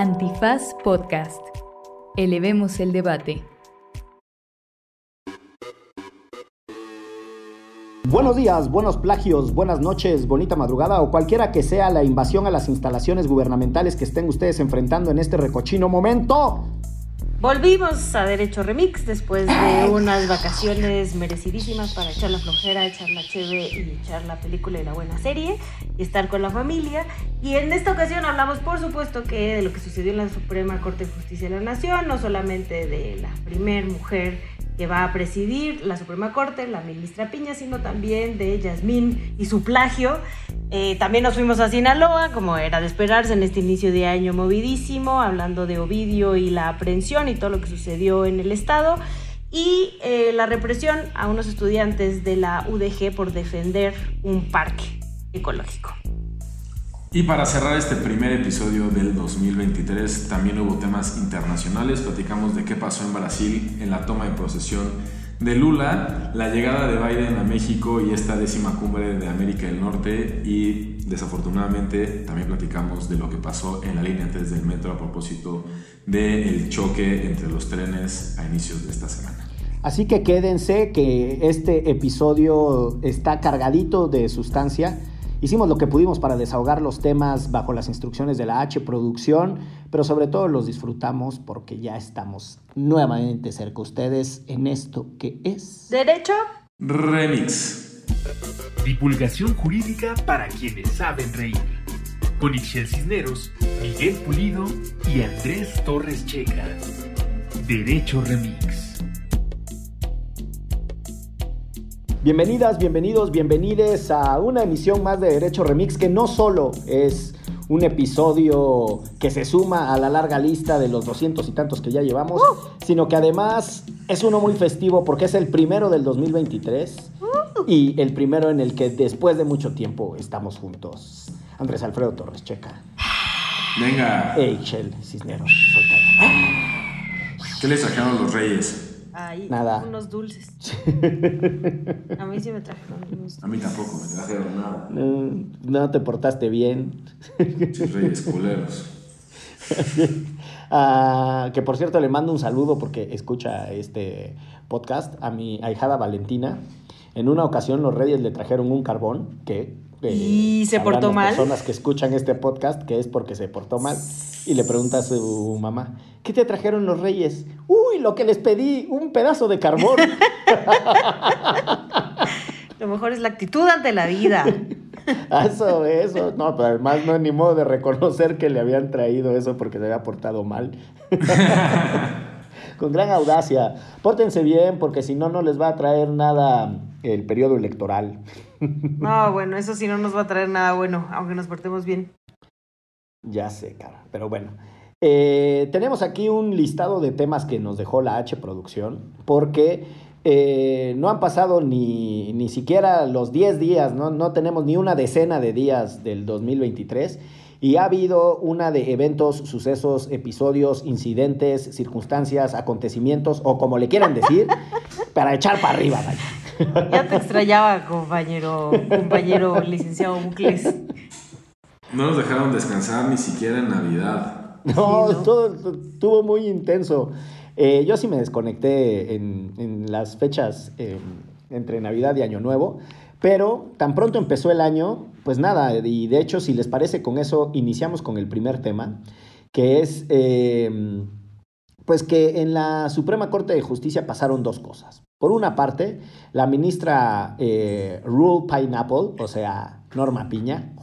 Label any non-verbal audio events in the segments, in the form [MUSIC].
Antifaz Podcast. Elevemos el debate. Buenos días, buenos plagios, buenas noches, bonita madrugada o cualquiera que sea la invasión a las instalaciones gubernamentales que estén ustedes enfrentando en este recochino momento. Volvimos a Derecho Remix después de unas vacaciones merecidísimas para echar la flojera, echar la cheve y echar la película y la buena serie y estar con la familia. Y en esta ocasión hablamos, por supuesto, que de lo que sucedió en la Suprema Corte de Justicia de la Nación, no solamente de la primer mujer que va a presidir la Suprema Corte, la ministra Piña, sino también de Yasmín y su plagio. Eh, también nos fuimos a Sinaloa, como era de esperarse en este inicio de año movidísimo, hablando de Ovidio y la aprehensión y todo lo que sucedió en el estado. Y eh, la represión a unos estudiantes de la UDG por defender un parque ecológico. Y para cerrar este primer episodio del 2023, también hubo temas internacionales. Platicamos de qué pasó en Brasil en la toma de posesión de Lula, la llegada de Biden a México y esta décima cumbre de América del Norte. Y desafortunadamente también platicamos de lo que pasó en la línea antes del metro a propósito del choque entre los trenes a inicios de esta semana. Así que quédense que este episodio está cargadito de sustancia Hicimos lo que pudimos para desahogar los temas bajo las instrucciones de la H Producción, pero sobre todo los disfrutamos porque ya estamos nuevamente cerca de ustedes en esto que es... Derecho. Remix. Divulgación jurídica para quienes saben reír. Con Ixel Cisneros, Miguel Pulido y Andrés Torres Checa. Derecho Remix. Bienvenidas, bienvenidos, bienvenides a una emisión más de Derecho Remix que no solo es un episodio que se suma a la larga lista de los doscientos y tantos que ya llevamos, uh. sino que además es uno muy festivo porque es el primero del 2023 uh. y el primero en el que después de mucho tiempo estamos juntos. Andrés Alfredo Torres Checa. Venga. Eichel Cisneros. ¿Qué les sacaron los reyes? Ahí, nada. unos dulces. A mí sí me trajeron unos A mí tampoco me trajeron nada. No, no te portaste bien. Muchos reyes culeros. [LAUGHS] Ah, que por cierto le mando un saludo porque escucha este podcast a mi ahijada Valentina. En una ocasión los reyes le trajeron un carbón que... ¿Y se portó mal? personas que escuchan este podcast que es porque se portó mal. Y le pregunta a su mamá, ¿qué te trajeron los reyes? Uy, lo que les pedí, un pedazo de carbón. [LAUGHS] Lo mejor es la actitud ante la vida. [LAUGHS] eso, eso. No, pero además no es ni modo de reconocer que le habían traído eso porque se había portado mal. [LAUGHS] Con gran audacia. Pórtense bien porque si no, no les va a traer nada el periodo electoral. No, bueno, eso sí no nos va a traer nada bueno, aunque nos portemos bien. Ya sé, cara. Pero bueno. Eh, tenemos aquí un listado de temas que nos dejó la H Producción porque eh, no han pasado ni, ni siquiera los 10 días, ¿no? no tenemos ni una decena de días del 2023 y ha habido una de eventos, sucesos, episodios, incidentes, circunstancias, acontecimientos o como le quieran decir, [LAUGHS] para echar para arriba. vaya. [LAUGHS] Ya te extrañaba, compañero, compañero licenciado Bucles. No nos dejaron descansar ni siquiera en Navidad. No, Sí, ¿no? todo estuvo muy intenso. Eh, yo sí me desconecté en, en las fechas eh, entre Navidad y Año Nuevo, pero tan pronto empezó el año, pues nada, y de hecho, si les parece, con eso iniciamos con el primer tema, que es, eh, pues que en la Suprema Corte de Justicia pasaron dos cosas. Por una parte, la ministra eh, Rule Pineapple, o sea, Norma Piña.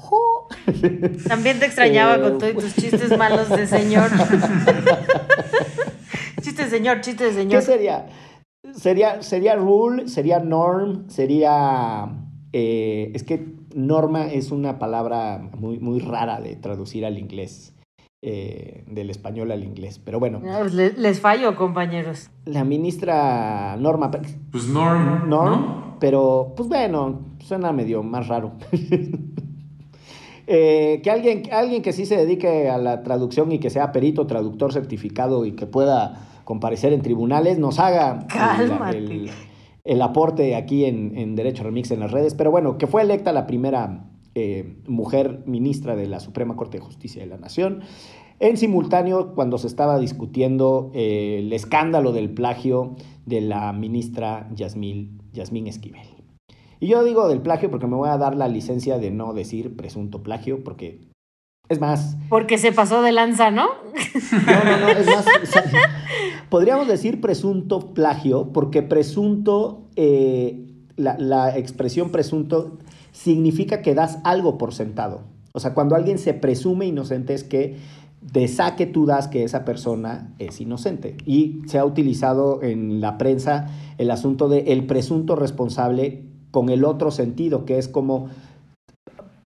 También te extrañaba Eh, con todos tus chistes malos [LAUGHS] de señor. chiste de señor, chiste de ¿Qué señor. sería? Sería, sería rule, sería norm, sería... eh, es que norma es una palabra muy, muy rara de traducir al inglés, eh, del español al inglés. Pero bueno, Ah, pues le- les fallo, compañeros. la ministra Norma, Pues Norm, Norm, ¿no? pero pues bueno, suena medio más raro. [LAUGHS] Eh, que alguien, alguien que sí se dedique a la traducción y que sea perito, traductor certificado y que pueda comparecer en tribunales, nos haga el- el, el aporte aquí en, en Derecho Remix en las redes. Pero bueno, que fue electa la primera eh, mujer ministra de la Suprema Corte de Justicia de la Nación. En simultáneo, cuando se estaba discutiendo eh, el escándalo del plagio de la ministra Yasmín, Yasmín Esquivel. Y yo digo del plagio porque me voy a dar la licencia de no decir presunto plagio, porque es más. Porque se pasó de lanza, ¿no? No, no, no, es más. podríamos decir presunto plagio, porque presunto, eh, la, la expresión presunto significa que das algo por sentado. O sea, cuando alguien se presume inocente es que de saque tú das que esa persona es inocente. Y se ha utilizado en la prensa el asunto de el presunto responsable con el otro sentido, que es como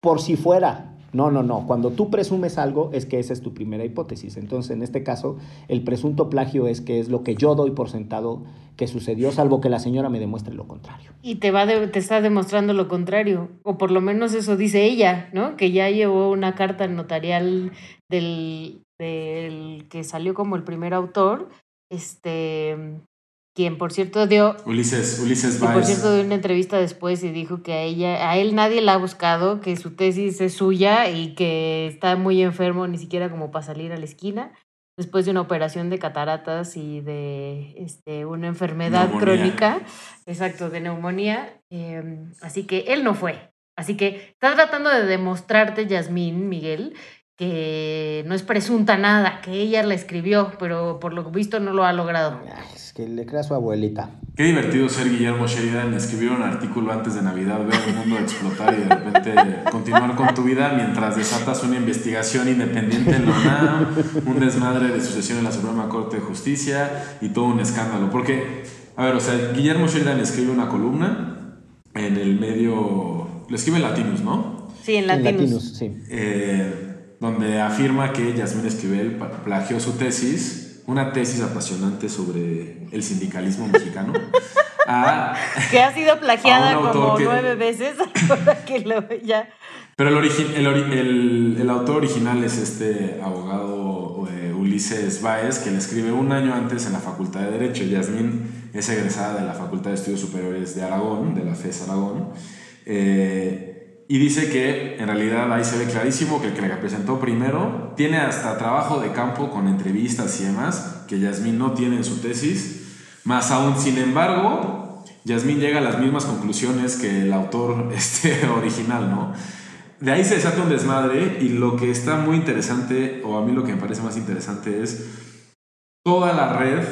por si fuera. No, no, no. Cuando tú presumes algo es que esa es tu primera hipótesis. Entonces, en este caso, el presunto plagio es que es lo que yo doy por sentado que sucedió, salvo que la señora me demuestre lo contrario. Y te va te está demostrando lo contrario, o por lo menos eso dice ella, ¿no? Que ya llevó una carta notarial del, del que salió como el primer autor, este, quien por cierto dio Ulises Ulises por cierto dio una entrevista después y dijo que a ella a él nadie la ha buscado que su tesis es suya y que está muy enfermo ni siquiera como para salir a la esquina después de una operación de cataratas y de este una enfermedad crónica. Exacto de neumonía. Em, así que él no fue. Así que está tratando de demostrarte Yasmín Miguel que no es presunta nada, que ella la escribió, pero por lo visto no lo ha logrado. Es que le crea a su abuelita. Qué divertido ser Guillermo Sheridan, escribir un artículo antes de Navidad, ver el mundo explotar y de repente continuar con tu vida mientras desatas una investigación independiente en la UNAM, un desmadre de sucesión en la Suprema Corte de Justicia y todo un escándalo. Porque, a ver, o sea, Guillermo Sheridan escribe una columna en el medio, lo escribe en Latinos, ¿no? Sí, en Latinos. En Latinos sí. Eh, donde afirma que Yasmín Esquivel plagió su tesis, una tesis apasionante sobre el sindicalismo mexicano. [LAUGHS] que ha sido plagiada como nueve veces, [LAUGHS] que lo, ya. Pero el, el, autor original es este abogado eh, Ulises Báez, que le escribe un año antes en la Facultad de Derecho. Yasmín es egresada de la Facultad de Estudios Superiores de Aragón, de la FES Aragón. Eh, y dice que en realidad ahí se ve clarísimo que el que la presentó primero tiene hasta trabajo de campo con entrevistas y demás, que Yasmín no tiene en su tesis. Más aún, sin embargo, Yasmín llega a las mismas conclusiones que el autor [LAUGHS] este, original, ¿no? De ahí se desata un desmadre y lo que está muy interesante, o a mí lo que me parece más interesante es toda la red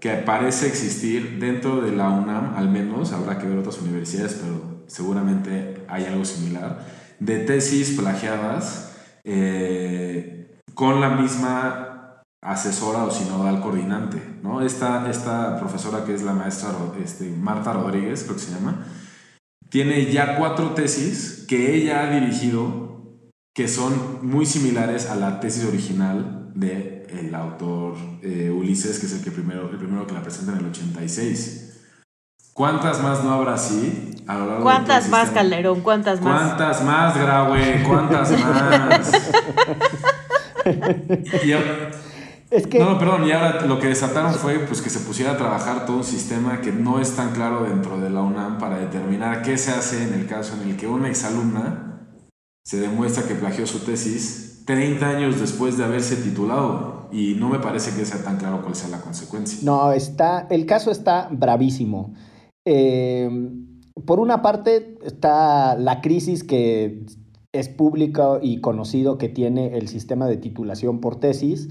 que parece existir dentro de la UNAM, al menos, habrá que ver otras universidades, pero seguramente hay algo similar, de tesis plagiadas eh, con la misma asesora o sinodal coordinante. ¿no? Esta, esta profesora que es la maestra este, Marta Rodríguez, creo que se llama, tiene ya cuatro tesis que ella ha dirigido que son muy similares a la tesis original del el autor eh, Ulises, que es el, que primero, el primero que la presenta en el 86. ¿Cuántas más no habrá así a lo largo ¿Cuántas más, Calderón? ¿Cuántas más? ¿Cuántas más, Graue? ¿Cuántas [LAUGHS] más? es que... No, perdón, y ahora lo que desataron fue pues, que se pusiera a trabajar todo un sistema que no es tan claro dentro de la UNAM para determinar qué se hace en el caso en el que una exalumna se demuestra que plagió su tesis 30 años después de haberse titulado y no me parece que sea tan claro cuál sea la consecuencia. No, está, el caso está bravísimo. Em, por una parte está la crisis que es pública y conocido que tiene el sistema de titulación por tesis,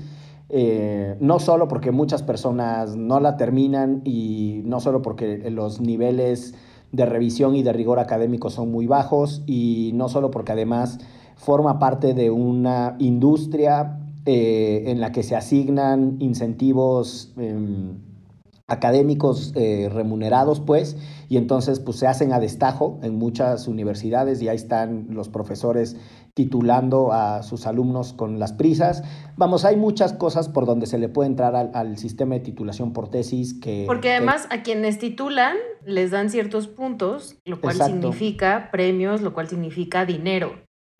eh, no solo porque muchas personas no la terminan y no solo porque los niveles de revisión y de rigor académico son muy bajos y no solo porque además forma parte de una industria eh, en la que se asignan incentivos em, académicos eh, remunerados, pues, y entonces pues se hacen a destajo en muchas universidades y ahí están los profesores titulando a sus alumnos con las prisas. Vamos, hay muchas cosas por donde se le puede entrar al, sistema de titulación por tesis que... Porque además a quienes titulan les dan ciertos puntos, lo cual significa premios, lo cual significa dinero.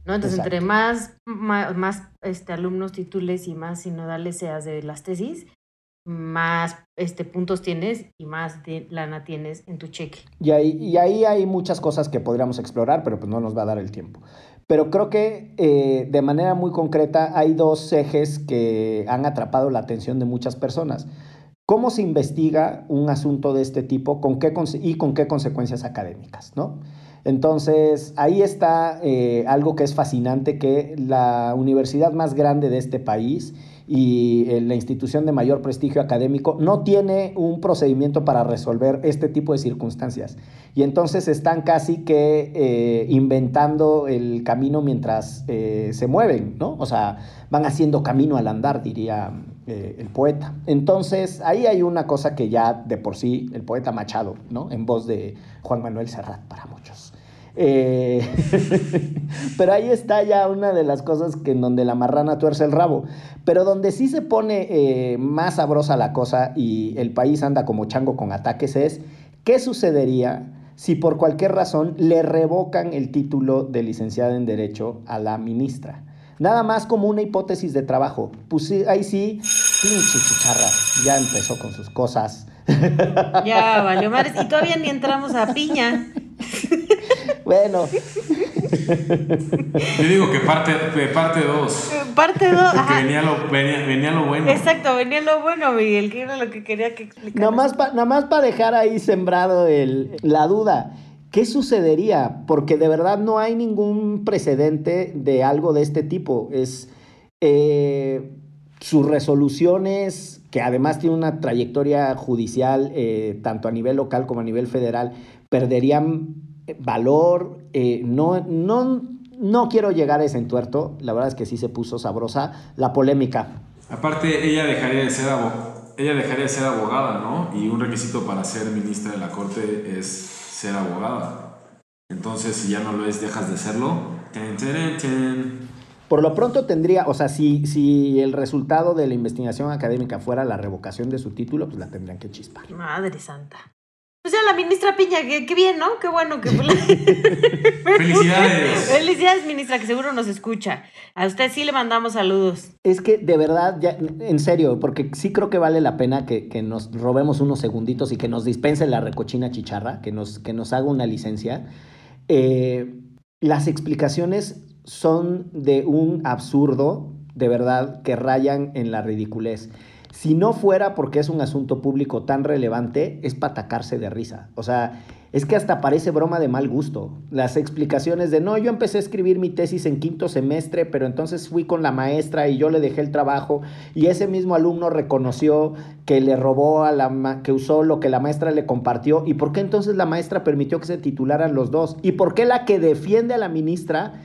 ¿no? Entonces, entre más, más, este, alumnos titules y más sinodales seas de las tesis, más este, puntos tienes y más de lana tienes en tu cheque. Y ahí, y ahí hay muchas cosas que podríamos explorar, pero pues no nos va a dar el tiempo. pero creo que eh, de manera muy concreta hay dos ejes que han atrapado la atención de muchas personas. ¿Cómo se investiga un asunto de este tipo con qué y con qué consecuencias académicas? ¿no? Entonces, ahí está eh, algo que es fascinante, que la universidad más grande de este país y eh, la institución de mayor prestigio académico no tiene un procedimiento para resolver este tipo de circunstancias. Y entonces están casi que eh, inventando el camino mientras eh, se mueven, ¿no? O sea, van haciendo camino al andar, diría el poeta. Entonces, ahí hay una cosa que ya de por sí, el poeta Machado, ¿no? En voz de Juan Manuel Serrat para muchos. Eh, [LAUGHS] pero ahí está ya una de las cosas que en donde la marrana tuerce el rabo. Pero donde sí se pone eh, más sabrosa la cosa y el país anda como chango con ataques es, ¿qué sucedería si por cualquier razón le revocan el título de licenciada en Derecho a la ministra? Nada más como una hipótesis de trabajo. Pues ahí sí, pinche chicharra, ya empezó con sus cosas. Ya, valió madres. Y todavía ni entramos a piña. [LAUGHS] Bueno. Yo digo que parte 2. Parte 2. Parte dos. Porque venía lo, venía, lo, bueno. Exacto, venía lo bueno, Miguel, que era lo que quería que explicara. Nada más para dejar ahí sembrado el, la duda. ¿Qué sucedería? Porque de verdad no hay ningún precedente de algo de este tipo. Es eh, sus resoluciones, que además tiene una trayectoria judicial, eh, tanto a nivel local como a nivel federal, perderían valor. Eh, no, no, no quiero llegar a ese entuerto. La verdad es que sí se puso sabrosa la polémica. Aparte, ella dejaría de ser ella dejaría de ser abogada, ¿no? Y un requisito para ser ministra de la Corte es ser abogada. Entonces, si ya no lo es, dejas de serlo. Por lo pronto tendría, o sea, si, si el resultado de la investigación académica fuera la revocación de su título, pues la tendrían que chispar. Madre santa. O sea, la ministra Piña, qué bien, ¿no? Qué bueno que... [LAUGHS] Felicidades. Felicidades, ministra, que seguro nos escucha. A usted sí le mandamos saludos. Es que de verdad, ya, en serio, porque sí creo que vale la pena que, nos robemos unos segunditos y que nos dispense la recochina chicharra, que nos, que nos haga una licencia. Eh, las explicaciones son de un absurdo, de verdad, que rayan en la ridiculez. Si no fuera porque es un asunto público tan relevante, es para atacarse de risa. O sea, es que hasta parece broma de mal gusto. Las explicaciones de, no, yo empecé a escribir mi tesis en quinto semestre, pero entonces fui con la maestra y yo le dejé el trabajo y ese mismo alumno reconoció que le robó a la, que usó lo que la maestra le compartió. ¿Y por qué entonces la maestra permitió que se titularan los dos? ¿Y por qué la que defiende a la ministra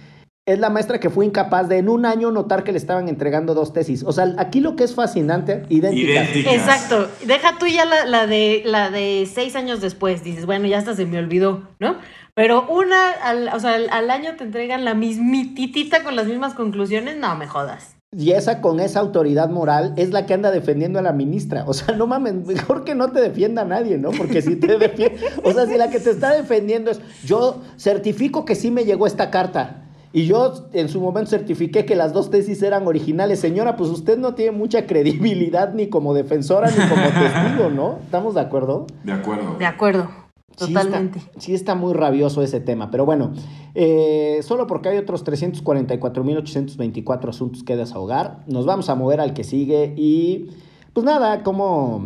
es la maestra que fue incapaz de en un año notar que le estaban entregando dos tesis. O sea, aquí lo que es fascinante, idénticas. Exacto. Deja tú ya la, de, la de seis años después. Dices, bueno, ya hasta se me olvidó, ¿no? Pero una, al, o sea, al, año te entregan la mismititita con las mismas conclusiones. No, me jodas. Y esa con esa autoridad moral es la que anda defendiendo a la ministra. O sea, no mames, mejor que no te defienda nadie, ¿no? Porque si te defiende, o sea, si la que te está defendiendo es, yo certifico que sí me llegó esta carta y yo en su momento certifiqué que las dos tesis eran originales. Señora, pues usted no tiene mucha credibilidad ni como defensora ni como [LAUGHS] testigo, ¿no? ¿Estamos de acuerdo? De acuerdo. De acuerdo. Totalmente. Sí está, muy rabioso ese tema, pero bueno, eh, solo porque hay otros 344.824 asuntos que desahogar, nos vamos a mover al que sigue y pues nada, como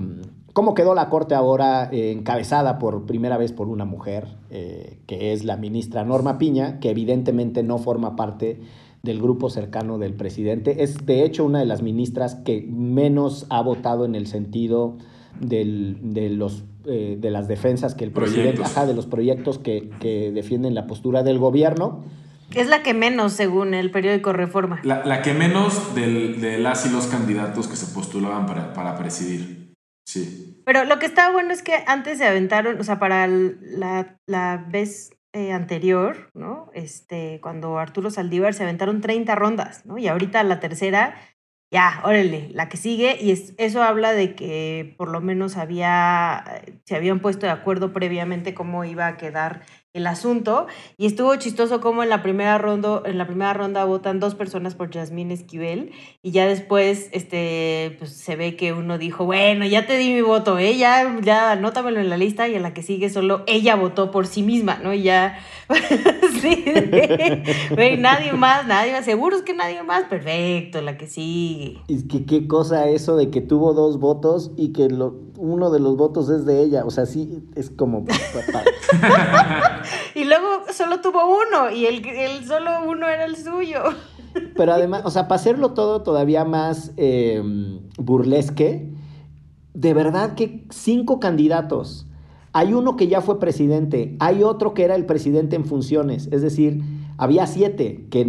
¿Cómo quedó la Corte ahora eh, encabezada por primera vez por una mujer, eh, que es la ministra Norma Piña, que evidentemente no forma parte del grupo cercano del presidente? Es de hecho una de las ministras que menos ha votado en el sentido de, los, eh, de las defensas que el presidente, ajá, de los proyectos que, defienden la postura del gobierno. Es la que menos, según el periódico Reforma. La, que menos de las y los candidatos que se postulaban para, para presidir. Pero lo que está bueno es que antes se aventaron, o sea, para la, la vez eh, anterior, ¿no? Este, cuando Arturo Saldívar se aventaron 30 rondas, ¿no? Y ahorita la tercera, ya, órale, la que sigue, y es, eso habla de que por lo menos había, se habían puesto de acuerdo previamente cómo iba a quedar el asunto y estuvo chistoso como en la primera ronda en la primera ronda votan dos personas por Jasmine Esquivel y ya después este pues se ve que uno dijo bueno ya te di mi voto ¿eh? ya ya anótamelo en la lista y en la que sigue solo ella votó por sí misma no y ya [LAUGHS] sí, güey, nadie más nadie más seguro es que nadie más perfecto la que sigue. Y que qué cosa eso de que tuvo dos votos y que lo, uno de los votos es de ella o sea sí es como [LAUGHS] y luego solo tuvo uno y el, el solo uno era el suyo. Pero además, o sea, para hacerlo todo todavía más em, burlesque, de verdad que cinco candidatos. Hay uno que ya fue presidente, hay otro que era el presidente en funciones, es decir, había siete, que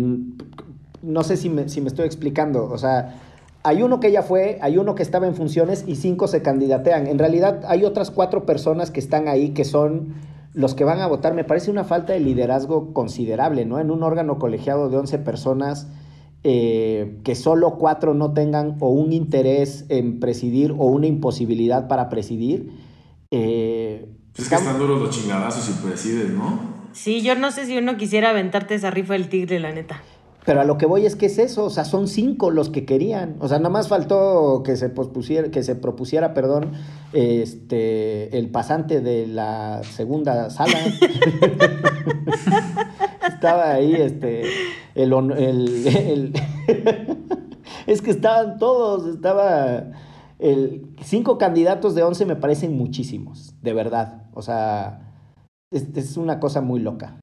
no sé si me, si me estoy explicando, o sea, hay uno que ya fue, hay uno que estaba en funciones y cinco se candidatean. En realidad hay otras cuatro personas que están ahí que son los que van a votar, me parece una falta de liderazgo considerable, ¿no? En un órgano colegiado de 11 personas, eh, que solo cuatro no tengan o un interés en presidir o una imposibilidad para presidir. Eh, es que están duros los chingadazos y presides, ¿no? Sí, yo no sé si uno quisiera aventarte esa rifa del tigre, la neta. Pero a lo que voy es que es eso, o sea, son cinco los que querían. O sea, nada más faltó que se pospusiera, que se propusiera, perdón, este el pasante de la segunda sala. [LAUGHS] Estaba ahí, este, el, el, [LAUGHS] es que estaban todos, estaba el cinco candidatos de once me parecen muchísimos, de verdad. O sea, es, es una cosa muy loca.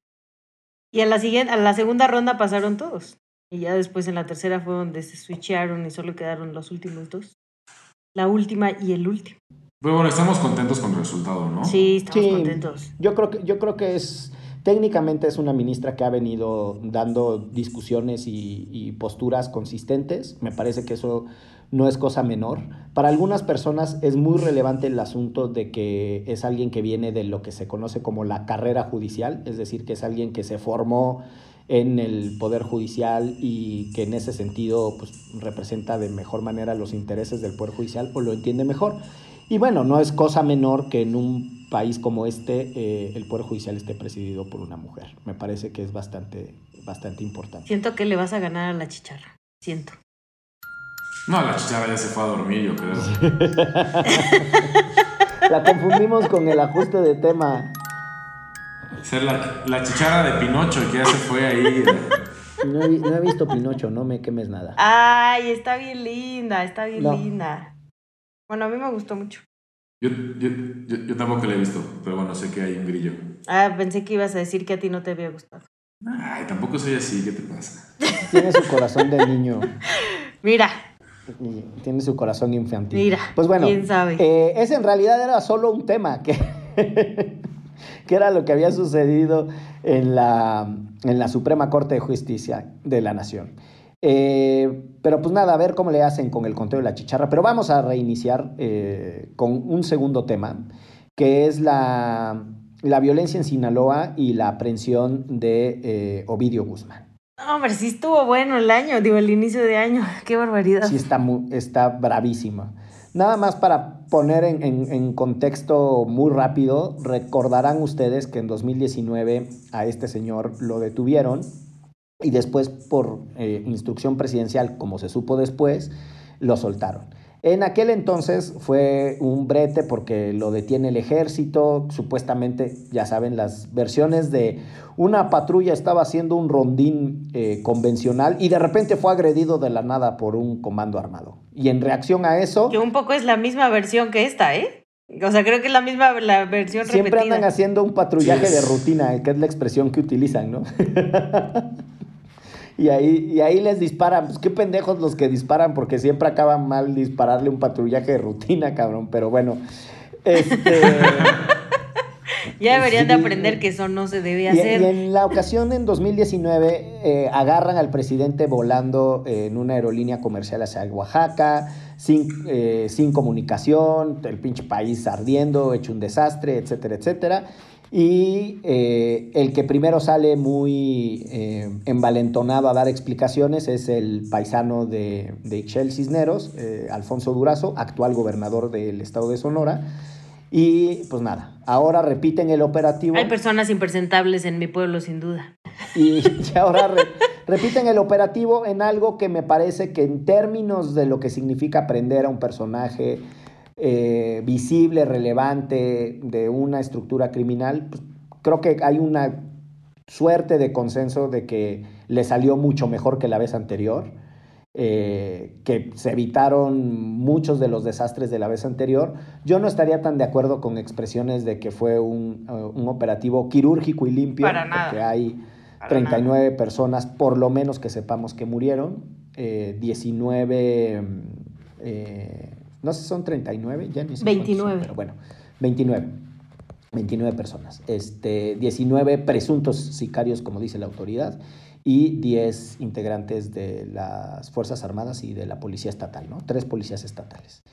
Y a la, siguiente, a la segunda ronda pasaron todos. Y ya después en la tercera fue donde se switcharon y solo quedaron los últimos dos. La última y el último. Pero bueno, estamos contentos con el resultado, ¿no? Sí, estamos contentos. Yo creo que, yo creo que es, técnicamente es una ministra que ha venido dando discusiones y, y posturas consistentes. Me parece que eso no es cosa menor. Para algunas personas es muy relevante el asunto de que es alguien que viene de lo que se conoce como la carrera judicial, es decir, que es alguien que se formó en el Poder Judicial y que en ese sentido pues, representa de mejor manera los intereses del Poder Judicial o lo entiende mejor. Y bueno, no es cosa menor que en un país como este eh, el Poder Judicial esté presidido por una mujer. Me parece que es bastante, bastante importante. Siento que le vas a ganar a la chicharra. Siento. No, la chicharra ya se fue a dormir, yo creo. [LAUGHS] la confundimos con el ajuste de tema. Ser la, la chicharra de Pinocho que ya se fue ahí. No he, visto Pinocho, no me quemes nada. Ay, está bien linda, está bien linda. Bueno, a mí me gustó mucho. Yo, yo, yo, tampoco la he visto, pero bueno, sé que hay un grillo. Ah, pensé que ibas a decir que a ti no te había gustado. Ay, tampoco soy así, ¿qué te pasa? Tiene su corazón de niño. [LAUGHS] Mira, tiene su corazón infantil. Mira, pues bueno, quién sabe. Eh, ese en realidad era solo un tema, que, [LAUGHS] que era lo que había sucedido en la, en la Suprema Corte de Justicia de la Nación. Eh, pero pues nada, a ver cómo le hacen con el conteo de la chicharra. Pero vamos a reiniciar eh, con un segundo tema, que es la, la, violencia en Sinaloa y la aprehensión de Ovidio Guzmán. Hombre, sí estuvo bueno el año, digo, el inicio de año. [LAUGHS] Qué barbaridad. Sí, está, está bravísima. Nada más para poner en, contexto muy rápido, recordarán ustedes que en 2019 a este señor lo detuvieron y después por eh, instrucción presidencial, como se supo después, lo soltaron. En aquel entonces fue un brete porque lo detiene el ejército, supuestamente, ya saben, las versiones de una patrulla estaba haciendo un rondín eh, convencional y de repente fue agredido de la nada por un comando armado. Y en reacción a eso... Que un poco es la misma versión que esta, ¿eh? O sea, creo que es la misma la versión Siempre andan haciendo un patrullaje de rutina, que es la expresión que utilizan, ¿no? [LAUGHS] Y ahí, y ahí les disparan. Pues qué pendejos los que disparan, porque siempre acaban mal dispararle un patrullaje de rutina, cabrón. Pero bueno, este. [LAUGHS] ya deberían de aprender que eso no se debe hacer. Y en la ocasión, en 2019, eh, agarran al presidente volando en una aerolínea comercial hacia Oaxaca, sin, eh, sin comunicación, el pinche país ardiendo, hecho un desastre, etcétera, etcétera. Y eh, el que primero sale muy eh, envalentonado a dar explicaciones es el paisano de, de Ixchel Cisneros, eh, Alfonso Durazo, actual gobernador del estado de Sonora. Y pues nada, ahora repiten el operativo. Hay personas impresentables en mi pueblo, sin duda. Y, ahora repiten el operativo en algo que me parece que en términos de lo que significa aprender a un personaje eh, visible, relevante de una estructura criminal, pues, creo que hay una suerte de consenso de que le salió mucho mejor que la vez anterior. Eh, que se evitaron muchos de los desastres de la vez anterior. Yo no estaría tan de acuerdo con expresiones de que fue un, uh, operativo quirúrgico y limpio, Para porque hay 39 personas, por lo menos que sepamos que murieron, 19, eh, eh, no sé, son 39, ya ni sé 29. pero bueno, 29. 29 personas, este, 19 presuntos sicarios, como dice la autoridad, y 10 integrantes de las Fuerzas Armadas y de la Policía Estatal, ¿no? Tres policías estatales.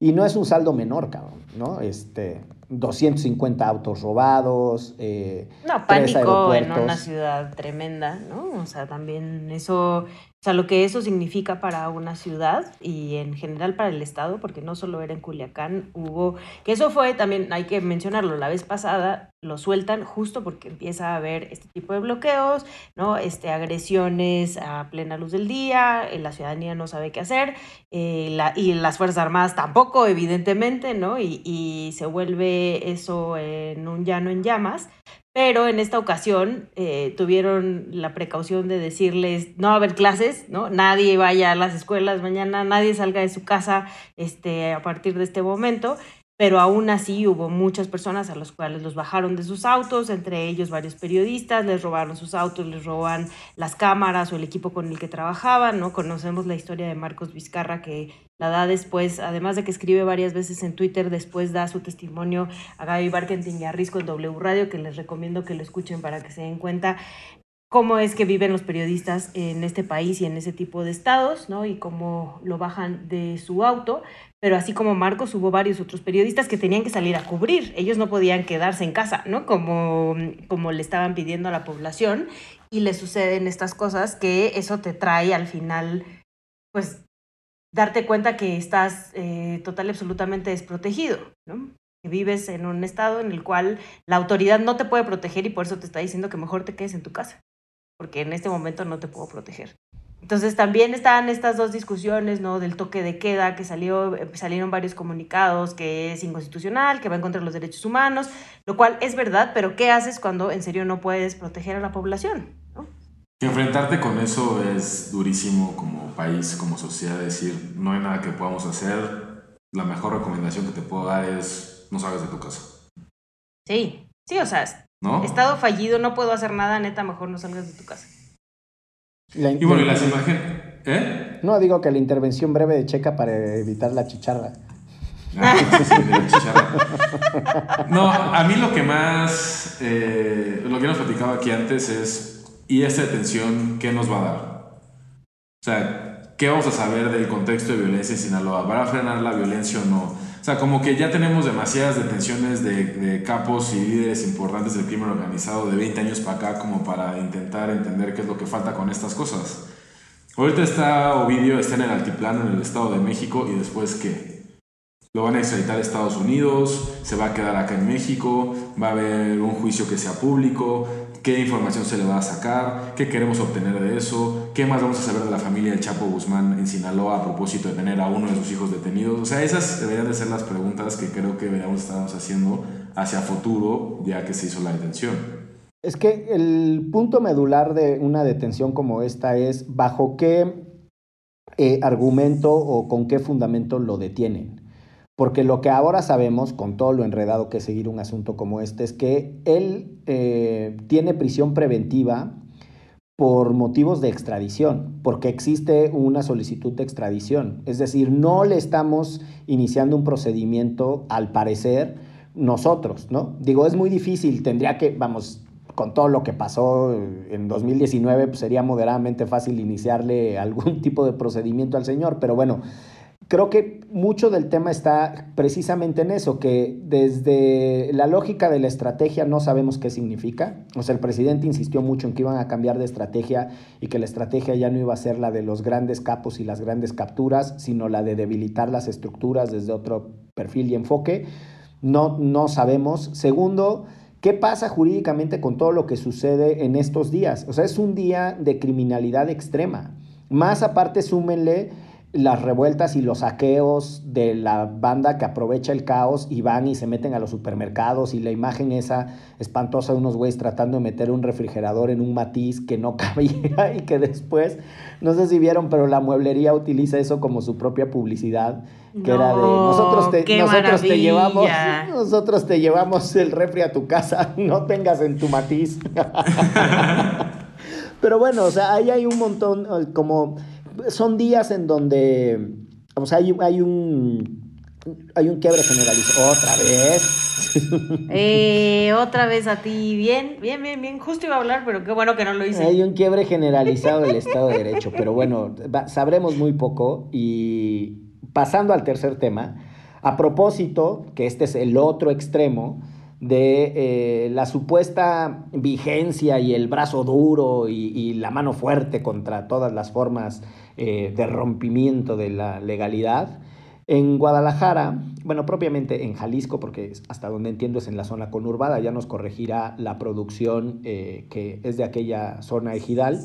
Y no es un saldo menor, cabrón, ¿no? Este, 250 autos robados. Eh, no, pánico en una ciudad tremenda, ¿no? O sea, también eso sea, lo que eso significa para una ciudad y en general para el Estado, porque no solo era en Culiacán, hubo, que eso fue también, hay que mencionarlo, la vez pasada lo sueltan justo porque empieza a haber este tipo de bloqueos, ¿no? Este, agresiones a plena luz del día, eh, la ciudadanía no sabe qué hacer, eh, la, y las Fuerzas Armadas tampoco, evidentemente, ¿no? Y, y se vuelve eso en un llano en llamas, pero en esta ocasión eh, tuvieron la precaución de decirles no va a haber clases, ¿no? Nadie vaya a las escuelas mañana, nadie salga de su casa este, a partir de este momento pero aún así hubo muchas personas a las cuales los bajaron de sus autos, entre ellos varios periodistas, les robaron sus autos, les roban las cámaras o el equipo con el que trabajaban, ¿no? Conocemos la historia de Marcos Vizcarra que la da después, además de que escribe varias veces en Twitter, después da su testimonio a Gaby Barkentin y a Risco en W Radio, que les recomiendo que lo escuchen para que se den cuenta cómo es que viven los periodistas en este país y en ese tipo de estados, ¿no? Y cómo lo bajan de su auto pero así como Marcos hubo varios otros periodistas que tenían que salir a cubrir, ellos no podían quedarse en casa, ¿no? Como, como le estaban pidiendo a la población y le suceden estas cosas que eso te trae al final, pues, darte cuenta que estás eh, total y absolutamente desprotegido, ¿no? Que vives en un estado en el cual la autoridad no te puede proteger y por eso te está diciendo que mejor te quedes en tu casa, porque en este momento no te puedo proteger. Entonces también están estas dos discusiones, ¿no? Del toque de queda, que salió, salieron varios comunicados, que es inconstitucional, que va en contra de los derechos humanos, lo cual es verdad, pero ¿qué haces cuando en serio no puedes proteger a la población? ¿No? Enfrentarte con eso es durísimo como país, como sociedad, decir, no hay nada que podamos hacer, la mejor recomendación que te puedo dar es no salgas de tu casa. Sí, sí, o sea, estado fallido, no puedo hacer nada, neta, mejor no salgas de tu casa y bueno, las imágenes. ¿Eh? No, digo que la intervención breve de Checa para evitar la chicharra. Ah, no, a mí lo que más. Eh, lo que nos platicaba aquí antes es. ¿Y esta detención qué nos va a dar? O sea, ¿qué vamos a saber del contexto de violencia en Sinaloa? ¿Va a frenar la violencia o no? O sea, como que ya tenemos demasiadas detenciones de, capos y líderes importantes del crimen organizado de 20 años para acá como para intentar entender qué es lo que falta con estas cosas. Ahorita está Ovidio, está en el altiplano en el Estado de México y después qué? Lo van a extraditar a Estados Unidos, se va a quedar acá en México, va a haber un juicio que sea público, qué información se le va a sacar, qué queremos obtener de eso, qué más vamos a saber de la familia del Chapo Guzmán en Sinaloa a propósito de tener a uno de sus hijos detenidos. O sea, esas deberían de ser las preguntas que creo que deberíamos estar haciendo hacia futuro ya que se hizo la detención. Es que el punto medular de una detención como esta es bajo qué eh, argumento o con qué fundamento lo detienen. Porque lo que ahora sabemos, con todo lo enredado que es seguir un asunto como este, es que él eh, tiene prisión preventiva por motivos de extradición, porque existe una solicitud de extradición. Es decir, no le estamos iniciando un procedimiento, al parecer, nosotros, ¿no? Digo, es muy difícil, tendría que, vamos, con todo lo que pasó en 2019, pues sería moderadamente fácil iniciarle [LAUGHS] algún tipo de procedimiento al señor, pero bueno, creo que mucho del tema está precisamente en eso, que desde la lógica de la estrategia no sabemos qué significa. O sea, el presidente insistió mucho en que iban a cambiar de estrategia y que la estrategia ya no iba a ser la de los grandes capos y las grandes capturas, sino la de debilitar las estructuras desde otro perfil y enfoque. No, no sabemos. Segundo, ¿qué pasa jurídicamente con todo lo que sucede en estos días? O sea, es un día de criminalidad extrema. Más aparte, súmenle las revueltas y los saqueos de la banda que aprovecha el caos y van y se meten a los supermercados y la imagen esa espantosa de unos güeyes tratando de meter un refrigerador en un matiz que no [LAUGHS] cabía y que después, no sé si vieron, pero la mueblería utiliza eso como su propia publicidad, que era de nosotros te, nosotros te llevamos, nosotros te llevamos el refri a tu casa, [LAUGHS] no tengas en tu matiz. [LAUGHS] pero bueno, o sea, ahí hay un montón como son días en donde, o sea, hay, hay un hay un quiebre generalizado. Otra vez. [LAUGHS] Eh, otra vez a ti. Bien, bien, bien, bien. Justo iba a hablar, pero qué bueno que no lo hice. Hay un quiebre generalizado del Estado de Derecho, pero bueno, sabremos muy poco. Y pasando al tercer tema, a propósito, que este es el otro extremo, de eh, la supuesta vigencia y el brazo duro y, la mano fuerte contra todas las formas eh, de rompimiento de la legalidad. En Guadalajara, bueno, propiamente en Jalisco, porque hasta donde entiendo es en la zona conurbada, ya nos corregirá la producción eh, que es de aquella zona ejidal.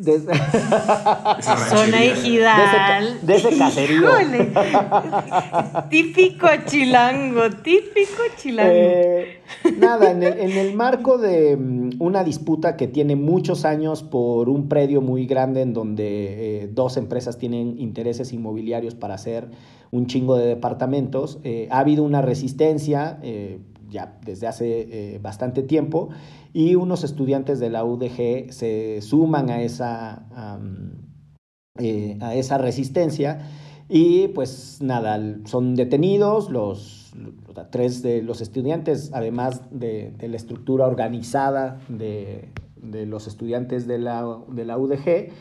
[LAUGHS] Zona ejidal. De ese, caserío. [LAUGHS] típico chilango, típico chilango. Eh, nada, en el, marco de mm, una disputa que tiene muchos años por un predio muy grande en donde eh, dos empresas tienen intereses inmobiliarios para hacer un chingo de departamentos, eh, ha habido una resistencia ya desde hace bastante tiempo y unos estudiantes de la UDG se suman a esa, eh, a esa resistencia y pues nada, son detenidos los, tres de los estudiantes, además de, la estructura organizada de, los estudiantes de la, de la UDG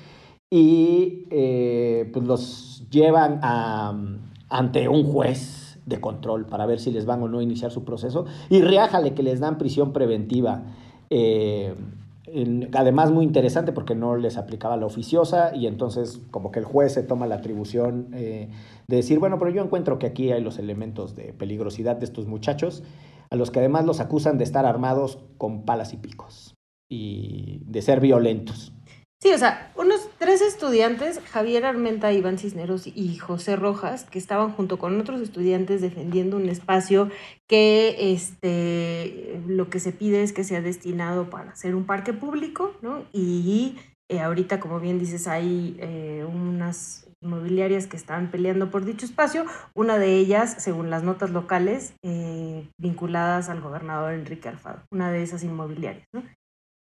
y eh, pues los llevan ante un juez de control para ver si les van o no iniciar su proceso y reájale que les dan prisión preventiva. Eh, además muy interesante porque no les aplicaba la oficiosa y entonces como que el juez se toma la atribución eh, de decir, bueno, pero yo encuentro que aquí hay los elementos de peligrosidad de estos muchachos, a los que además los acusan de estar armados con palas y picos y de ser violentos. Sí, o sea, unos tres estudiantes, Javier Armenta, Iván Cisneros y José Rojas, que estaban junto con otros estudiantes defendiendo un espacio que este, lo que se pide es que sea destinado para ser un parque público, ¿no? Y eh, ahorita, como bien dices, hay eh, unas inmobiliarias que están peleando por dicho espacio, una de ellas, según las notas locales, eh, vinculadas al gobernador Enrique Alfaro, una de esas inmobiliarias, ¿no?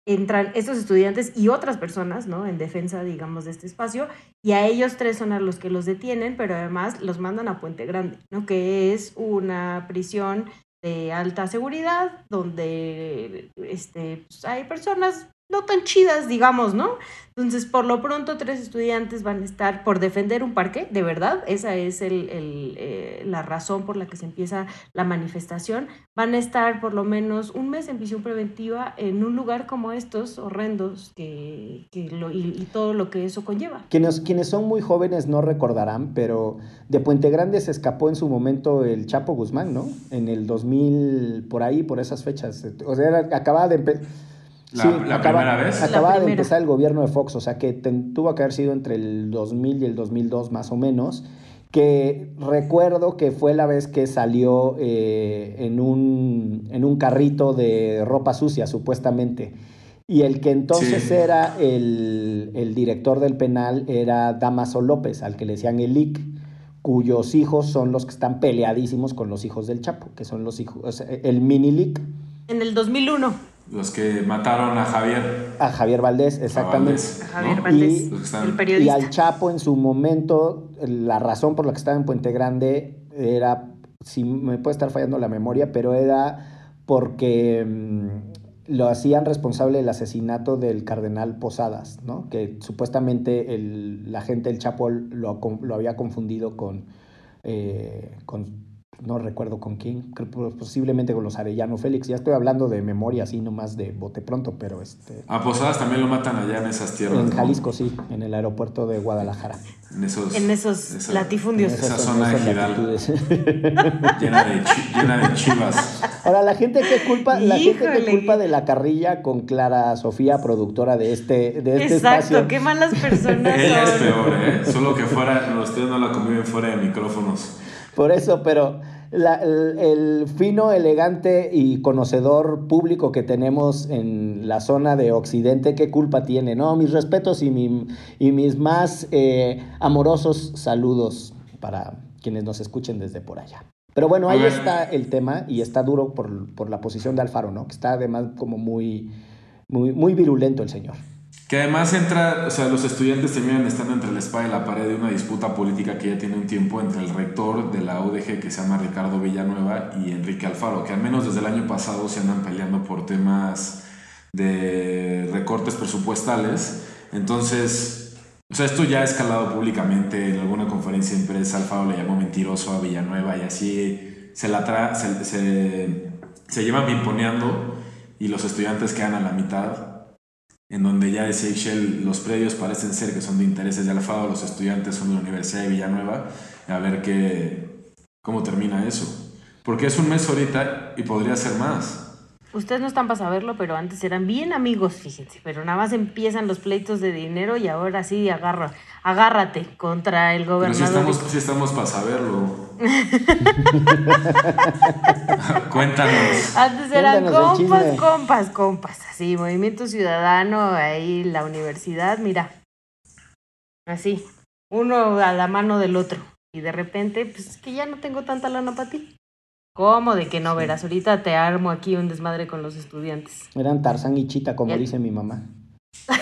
Entran estos estudiantes y otras personas, ¿no? En defensa, digamos, de este espacio, y a ellos tres son a los que los detienen, pero además los mandan a Puente Grande, ¿no? Que es una prisión de alta seguridad, donde este, pues, hay personas no tan chidas, digamos, ¿no? Entonces, por lo pronto, tres estudiantes van a estar por defender un parque, de verdad, esa es el, eh, la razón por la que se empieza la manifestación. Van a estar por lo menos un mes en visión preventiva en un lugar como estos, horrendos, que, lo, y, todo lo que eso conlleva. Quienes, quienes son muy jóvenes no recordarán, pero de Puente Grande se escapó en su momento el Chapo Guzmán, ¿no? En el 2000, por ahí, por esas fechas. O sea, acababa de empezar la, primera vez. Acababa de empezar el gobierno de Fox, o sea que tuvo que haber sido entre el 2000 y el 2002 más o menos, que recuerdo que fue la vez que salió eh, en, un, en un carrito de ropa sucia, supuestamente. Y el que entonces era el, el, director del penal era Damaso López, al que le decían el IC, cuyos hijos son los que están peleadísimos con los hijos del Chapo, que son los hijos, el mini LIC. En el 2001. Los que mataron a Javier. A Javier Valdés, exactamente. A, Javier Valdés, el periodista. Y al Chapo en su momento, la razón por la que estaba en Puente Grande era, si me puede estar fallando la memoria, pero era porque mm, lo hacían responsable del asesinato del cardenal Posadas, ¿no? Que supuestamente el, la gente del Chapo lo, lo había confundido con, eh, con no recuerdo con quién, posiblemente con los Arellano Félix. Ya estoy hablando de memoria, así nomás de bote pronto, pero este. A Posadas también lo matan allá en esas tierras. En Jalisco, sí, en el aeropuerto de Guadalajara. En esos, en esos latifundios. En esa zona de Giral. [LAUGHS] llena, de llena de chivas. Ahora, la gente que culpa, la gente que culpa de la carrilla con Clara Sofía, productora de este, de este Exacto, qué malas personas. [LAUGHS] Ella es peor, ¿eh? Solo que fuera, ustedes no la conviven fuera de micrófonos. Por eso, pero el, fino, elegante y conocedor público que tenemos en la zona de Occidente, ¿qué culpa tiene? No, mis respetos y, y mis más eh, amorosos saludos para quienes nos escuchen desde por allá. Pero bueno, ahí está el tema y está duro por, por la posición de Alfaro, ¿no? Que está además como muy, muy, muy virulento el señor. Que además entra, o sea, los estudiantes terminan estando entre la espada y la pared de una disputa política que ya tiene un tiempo entre el rector de la UDG que se llama Ricardo Villanueva y Enrique Alfaro, que al menos desde el año pasado se andan peleando por temas de recortes presupuestales. Entonces, o sea, esto ya ha escalado públicamente en alguna conferencia de prensa. Alfaro le llamó mentiroso a Villanueva y así se la tra se, se, se llevan pimponeando y los estudiantes quedan a la mitad en donde ya decía Shell, los predios parecen ser que son de intereses de Alfaro, los estudiantes son de la Universidad de Villanueva, a ver qué, cómo termina eso. Porque es un mes ahorita y podría ser más. Ustedes no están para saberlo, pero antes eran bien amigos, fíjense. Pero nada más empiezan los pleitos de dinero y ahora sí agarra, agárrate contra el gobernador. Pero sí estamos, sí estamos para saberlo. [LAUGHS] Cuéntanos. Antes eran compas, compas, compas. Así, Movimiento Ciudadano, ahí la universidad, mira. Así. Uno a la mano del otro. Y de repente, pues es que ya no tengo tanta lana para ti. ¿Cómo de que no verás? Ahorita te armo aquí un desmadre con los estudiantes. Eran Tarzán y Chita, como dice mi mamá. [LAUGHS]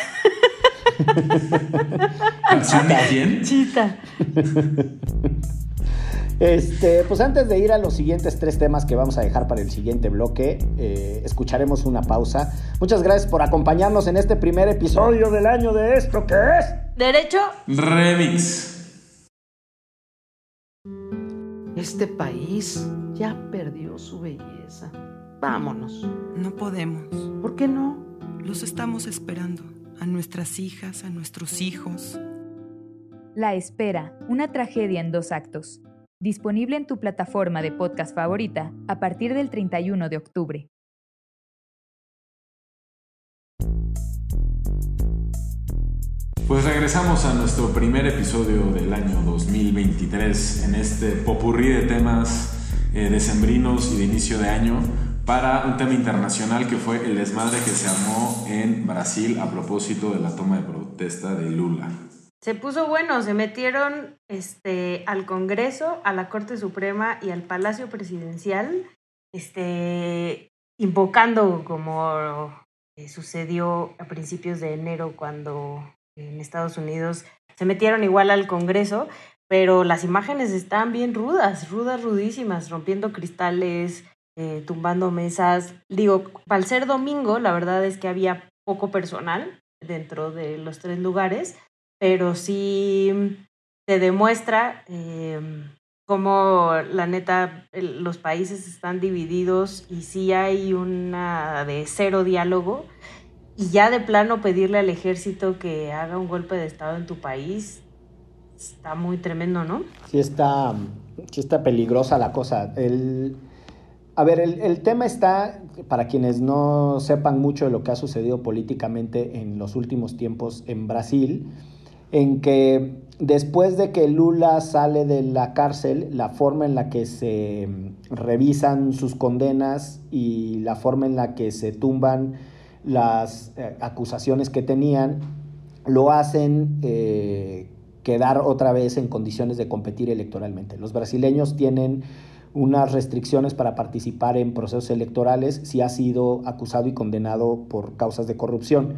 ¿Tarzán y quién? Chita. Este, pues antes de ir a los siguientes tres temas que vamos a dejar para el siguiente bloque, eh, escucharemos una pausa. Muchas gracias por acompañarnos en este primer episodio del año de esto que es Derecho Remix. Este país ya perdió su belleza. Vámonos. No podemos. ¿Por qué no? Los estamos esperando. A nuestras hijas, a nuestros hijos. La espera, una tragedia en dos actos. Disponible en tu plataforma de podcast favorita a partir del 31 de octubre. Pues regresamos a nuestro primer episodio del año 2023 en este popurrí de temas eh, decembrinos y de inicio de año para un tema internacional que fue el desmadre que se armó en Brasil a propósito de la toma de protesta de Lula. Se puso bueno, se metieron este, al Congreso, a la Corte Suprema y al Palacio Presidencial, este, invocando como eh, sucedió a principios de enero cuando en Estados Unidos se metieron igual al Congreso, pero las imágenes están bien rudas, rudas, rudísimas, rompiendo cristales, eh, tumbando mesas. Digo, al ser domingo, la verdad es que había poco personal dentro de los tres lugares, pero sí se demuestra eh, cómo la neta los países están divididos y sí hay una de cero diálogo y ya de plano pedirle al ejército que haga un golpe de Estado en tu país está muy tremendo, ¿no? Sí está, sí está peligrosa la cosa. El, a ver, el, el, tema está, para quienes no sepan mucho de lo que ha sucedido políticamente en los últimos tiempos en Brasil, en que después de que Lula sale de la cárcel, la forma en la que se revisan sus condenas y la forma en la que se tumban las eh, acusaciones que tenían, lo hacen eh, quedar otra vez en condiciones de competir electoralmente. Los brasileños tienen unas restricciones para participar en procesos electorales si ha sido acusado y condenado por causas de corrupción.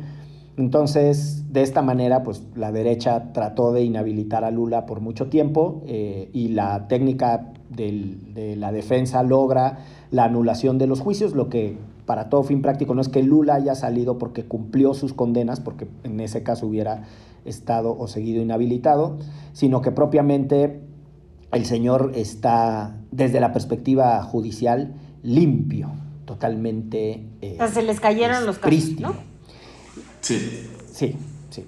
Entonces, de esta manera, pues la derecha trató de inhabilitar a Lula por mucho tiempo eh, y la técnica de la defensa logra la anulación de los juicios, lo que para todo fin práctico no es que Lula haya salido porque cumplió sus condenas, porque en ese caso hubiera estado o seguido inhabilitado, sino que propiamente el señor está, desde la perspectiva judicial, limpio, totalmente... o sea, se les cayeron los casos, prístino. ¿no? Sí. Sí, sí.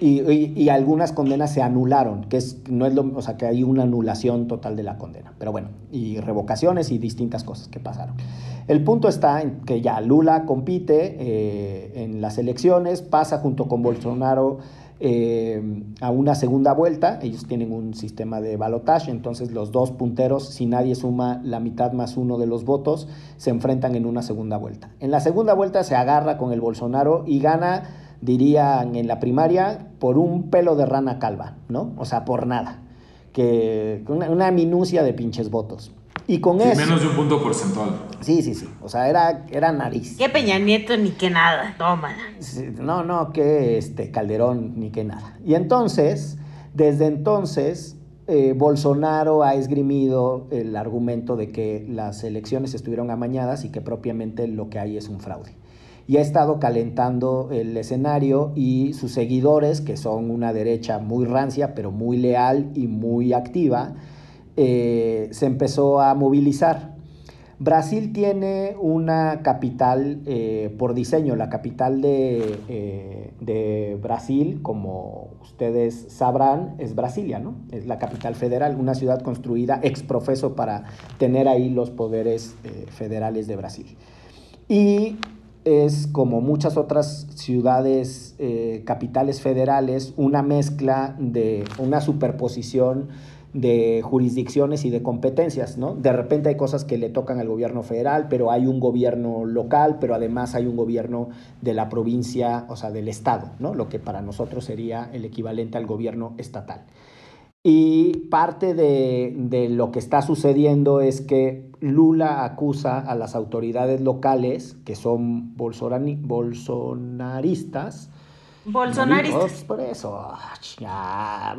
Y, y- y algunas condenas se anularon, que es, no es lo, o sea, que hay una anulación total de la condena. Pero bueno, y revocaciones y distintas cosas que pasaron. El punto está en que ya Lula compite eh, en las elecciones, pasa junto con Bolsonaro eh, a una segunda vuelta. Ellos tienen un sistema de balotaje, entonces los dos punteros, si nadie suma la mitad más uno de los votos, se enfrentan en una segunda vuelta. En la segunda vuelta se agarra con el Bolsonaro y gana, dirían en la primaria, por un pelo de rana calva, ¿no? O sea, por nada. Que una, una minucia de pinches votos. Y con Sí, eso. menos de un punto porcentual. Sí, sí, sí. O sea, era, era nariz. Qué Peña Nieto ni qué nada. Tómala. No, no, que este Calderón ni que nada. Y entonces, desde entonces, eh, Bolsonaro ha esgrimido el argumento de que las elecciones estuvieron amañadas y que propiamente lo que hay es un fraude. Y ha estado calentando el escenario y sus seguidores, que son una derecha muy rancia, pero muy leal y muy activa, eh, se empezó a movilizar. Brasil tiene una capital eh, por diseño, la capital de, eh, de Brasil, como ustedes sabrán, es Brasilia, ¿no? Es la capital federal, una ciudad construida ex profeso para tener ahí los poderes federales de Brasil. Y es como muchas otras ciudades capitales federales, una mezcla de una superposición de jurisdicciones y de competencias, ¿no? De repente hay cosas que le tocan al gobierno federal, pero hay un gobierno local, pero además hay un gobierno de la provincia, o sea, del estado, ¿no? Lo que para nosotros sería el equivalente al gobierno estatal. Y parte de, de lo que está sucediendo es que Lula acusa a las autoridades locales, que son bolsorani- bolsonaristas, Bolsonaristas. Por eso. ah, ya,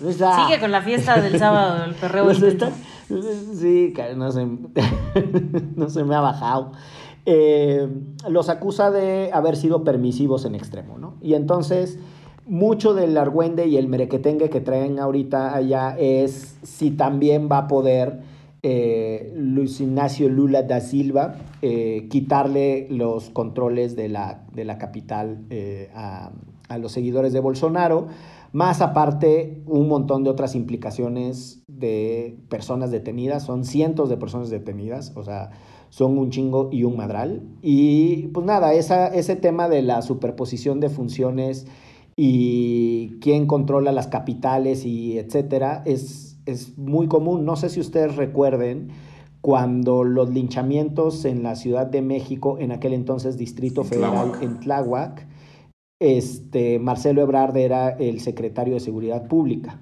bolsonaristas. Sigue con la fiesta del sábado, el perreo Pues está- Sí, no se, [LAUGHS] no se me ha bajado. Eh, los acusa de haber sido permisivos en extremo, ¿no? Y entonces, mucho del argüende y el merequetengue que traen ahorita allá es si también va a poder eh, Luis Ignacio Lula da Silva eh, quitarle los controles de la, de la capital a, a los seguidores de Bolsonaro, más aparte un montón de otras implicaciones de personas detenidas, son cientos de personas detenidas, o sea, son un chingo y un madral. Y pues nada, esa, ese tema de la superposición de funciones y quién controla las capitales y etcétera es, es muy común. No sé si ustedes recuerden cuando los linchamientos en la Ciudad de México, en aquel entonces Distrito Federal en Tláhuac, este, Marcelo Ebrard era el secretario de Seguridad Pública.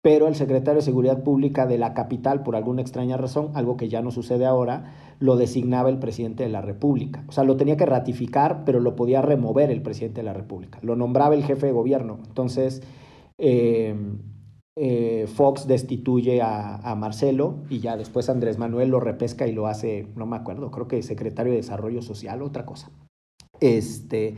Pero el secretario de Seguridad Pública de la capital, por alguna extraña razón, algo que ya no sucede ahora, lo designaba el presidente de la República. O sea, lo tenía que ratificar, pero lo podía remover el presidente de la República. Lo nombraba el jefe de gobierno. Entonces, eh, eh, Fox destituye a, a Marcelo y ya después Andrés Manuel lo repesca y lo hace, no me acuerdo, creo que secretario de Desarrollo Social, otra cosa. Este,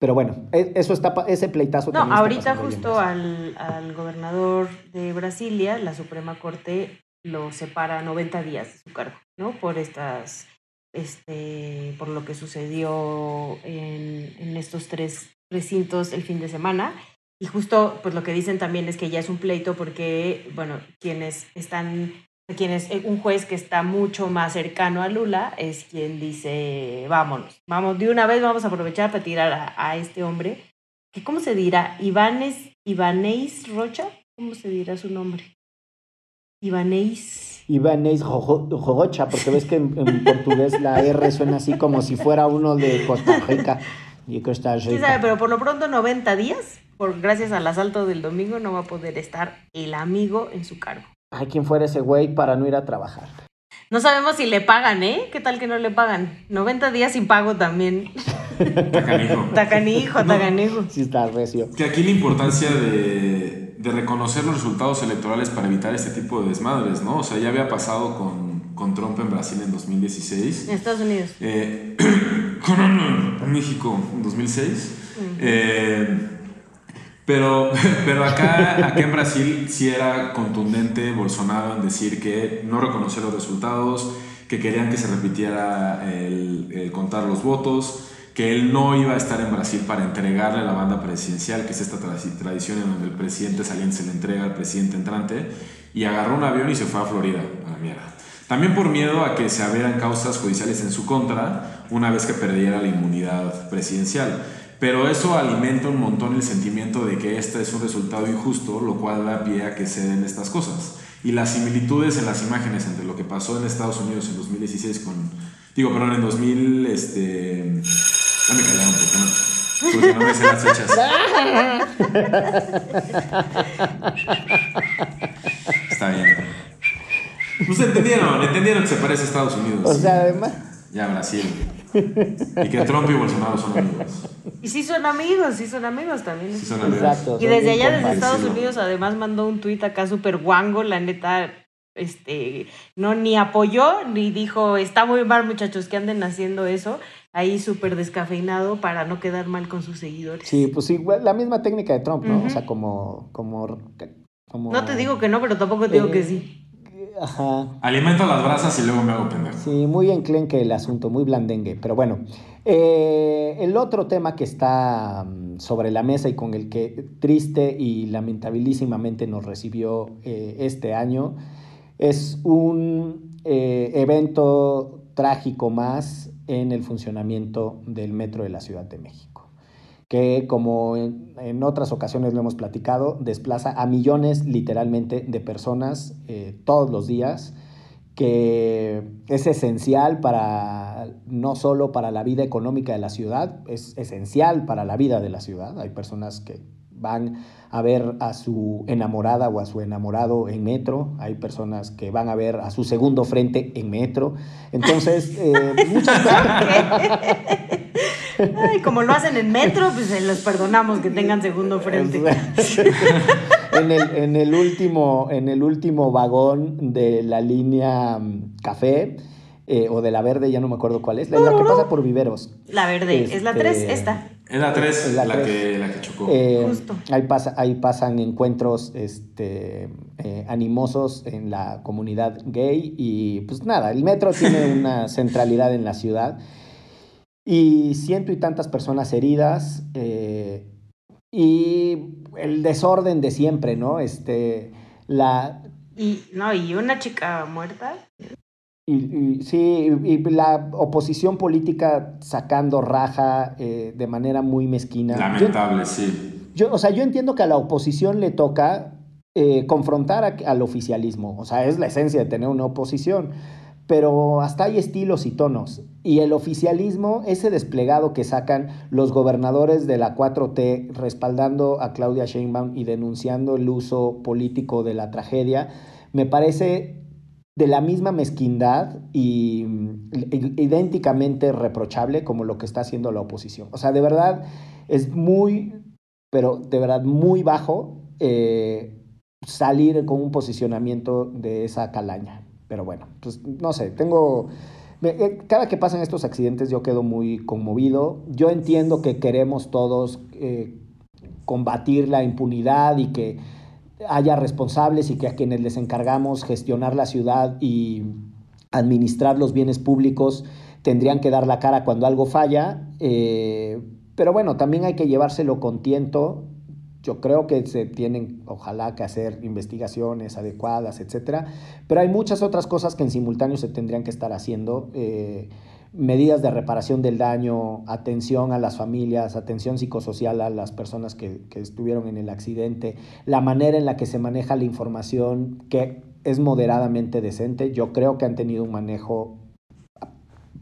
pero bueno, e- eso está, ese pleitazo No, también ahorita justo al, al gobernador de Brasilia, la Suprema Corte lo separa 90 días de su cargo, ¿no? Por estas, este, por lo que sucedió en, en estos tres recintos el fin de semana. Y justo, pues lo que dicen también es que ya es un pleito porque, bueno, quienes están, quienes, eh, un juez que está mucho más cercano a Lula es quien dice, vámonos, vamos, de una vez vamos a aprovechar para tirar a, a este hombre que ¿cómo se dirá? Ivanes, Ivanéis Rocha, ¿cómo se dirá su nombre? Ivanéis. Jojo- Jogocha, porque ves que en, en portugués la R suena así como si fuera uno de Costa Rica. Y Costa ¿Quién Rica. sabe? Pero por lo pronto 90 días, por, gracias al asalto del domingo, no va a poder estar el amigo en su cargo. Ay, ¿quién fuera ese güey para no ir a trabajar? No sabemos si le pagan, ¿eh? ¿Qué tal que no le pagan? 90 días sin pago también. Tacanijo. Tacanijo, No. tacanijo. Sí está recio. Que aquí la importancia de, de reconocer los resultados electorales para evitar este tipo de desmadres, ¿no? O sea, ya había pasado con, con Trump en Brasil en 2016. En Estados Unidos. Eh, [CLEARS THROAT] con México en 2006. Eh, Pero, [LAUGHS] pero acá, acá en Brasil sí era contundente Bolsonaro en decir que no reconoció los resultados, que querían que se repitiera el, el contar los votos, que él no iba a estar en Brasil para entregarle la banda presidencial, que es esta tra- tradición en donde el presidente saliente se le entrega al presidente entrante, y agarró un avión y se fue a Florida, a la mierda. También por miedo a que se abrieran causas judiciales en su contra una vez que perdiera la inmunidad presidencial. Pero eso alimenta un montón el sentimiento de que este es un resultado injusto, lo cual da pie a que se den estas cosas. Y las similitudes en las imágenes entre lo que pasó en Estados Unidos en 2016 con... Digo, perdón, en 2000... Este, ya me callaron porque no, porque no me sé las fechas. [LAUGHS] Está bien. Pues entendieron, entendieron que se parece a Estados Unidos. O sea, además... Ya, Brasil. Y que Trump y Bolsonaro son amigos. Y sí son amigos, sí son amigos también. Sí son amigos. Exacto. Y son desde allá, desde. Estados. Unidos, además mandó un tuit acá súper guango, la neta, este, no ni apoyó, ni dijo, está muy mal muchachos que anden haciendo eso, ahí súper descafeinado para no quedar mal con sus seguidores. Sí, pues sí, güey, la misma técnica de Trump, ¿no? O sea, como, como, como... No te digo que no, pero tampoco te digo Eh, que sí. Ajá. Alimento las brasas y luego me hago pendejo. Sí, muy enclenque el asunto, muy blandengue. Pero bueno, eh, el otro tema que está mm, sobre la mesa y con el que triste y lamentabilísimamente nos recibió eh, este año es un eh, evento trágico más en el funcionamiento del metro de la Ciudad de México que como en, en otras ocasiones lo hemos platicado, desplaza a millones literalmente de personas eh, todos los días, que es esencial para no solo para la vida económica de la ciudad, es esencial para la vida de la ciudad. Hay personas que van a ver a su enamorada o a su enamorado en metro, hay personas que van a ver a su segundo frente en metro. Entonces, eh, [LAUGHS] muchas cosas. [LAUGHS] Ay, como lo hacen en metro, pues se los perdonamos que tengan segundo frente. [LAUGHS] en, el, en, el último, en el último vagón de la línea mm, café eh, o de la verde, ya no me acuerdo cuál es, la, la que pasa por viveros. La verde, es la Este, 3, esta. Es la 3 Es la que, la que chocó. Eh, Justo. ahí, pasa, ahí pasan encuentros este, eh, animosos en la comunidad gay y pues nada, el metro tiene una centralidad en la ciudad y ciento y tantas personas heridas eh, y el desorden de siempre, ¿no? Este, la, Y, no, y una chica muerta. y, y- sí, y, y la oposición política sacando raja eh, de manera muy mezquina. Yo- Lamentable, sí. Yo, o sea, yo entiendo que a la oposición le toca eh, confrontar a- al oficialismo. O sea, es la esencia de tener una oposición. Pero hasta hay estilos y tonos. Y el oficialismo, ese desplegado que sacan los gobernadores de la 4T respaldando a Claudia Sheinbaum y denunciando el uso político de la tragedia, me parece de la misma mezquindad y idénticamente reprochable como lo que está haciendo la oposición. O sea, de verdad es muy, pero de verdad muy bajo eh, salir con un posicionamiento de esa calaña. Pero bueno, pues no sé, tengo... eh, Cada que pasan estos accidentes yo quedo muy conmovido. Yo entiendo que queremos todos eh, combatir la impunidad y que haya responsables y que a quienes les encargamos gestionar la ciudad y administrar los bienes públicos tendrían que dar la cara cuando algo falla. eh, pero bueno, también hay que llevárselo con tiento. Yo creo que se tienen, ojalá, que hacer investigaciones adecuadas, etcétera. Pero hay muchas otras cosas que en simultáneo se tendrían que estar haciendo. eh, medidas de reparación del daño, atención a las familias, atención psicosocial a las personas que, que estuvieron en el accidente, la manera en la que se maneja la información, que es moderadamente decente. Yo creo que han tenido un manejo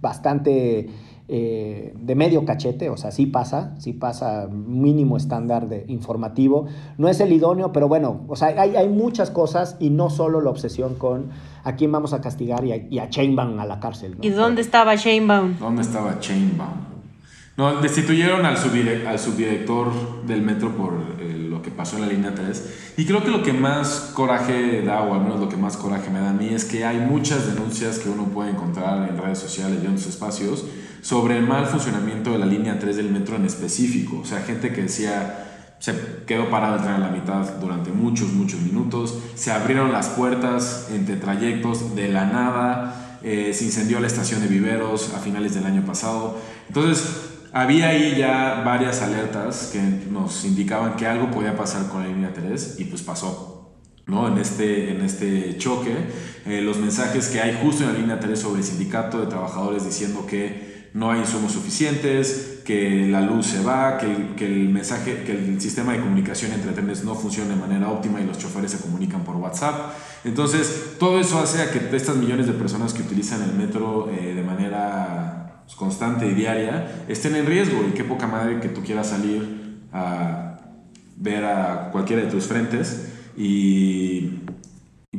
bastante eh, de medio cachete, o sea, sí pasa, sí pasa mínimo estándar de informativo. No es el idóneo, pero bueno, o sea, hay, hay muchas cosas y no solo la obsesión con a quién vamos a castigar y a, y a Chainbaum a la cárcel. ¿no? ¿Y dónde estaba Shanebaum? ¿Dónde estaba Chainbaum? No, destituyeron al, subdire- al subdirector del metro por eh, lo que pasó en la línea 3. Y creo que lo que más coraje da, o al menos lo que más coraje me da a mí, es que hay muchas denuncias que uno puede encontrar en redes sociales y en otros espacios sobre el mal funcionamiento de la línea 3 del metro en específico. O sea, gente que decía se quedó parado el tren a la mitad durante muchos, muchos minutos. Se abrieron las puertas entre trayectos de la nada. Eh, se incendió la estación de viveros a finales del año pasado. Entonces, había ahí ya varias alertas que nos indicaban que algo podía pasar con la línea 3 y pues pasó. ¿no? En, este, en este choque, eh, los mensajes que hay justo en la línea 3 sobre el sindicato de trabajadores diciendo que no hay insumos suficientes, que la luz se va, que, que, el mensaje, que el sistema de comunicación entre trenes no funciona de manera óptima y los choferes se comunican por WhatsApp. Entonces, todo eso hace a que estas millones de personas que utilizan el metro eh, de manera pues, constante y diaria estén en riesgo y qué poca madre que tú quieras salir a ver a cualquiera de tus frentes y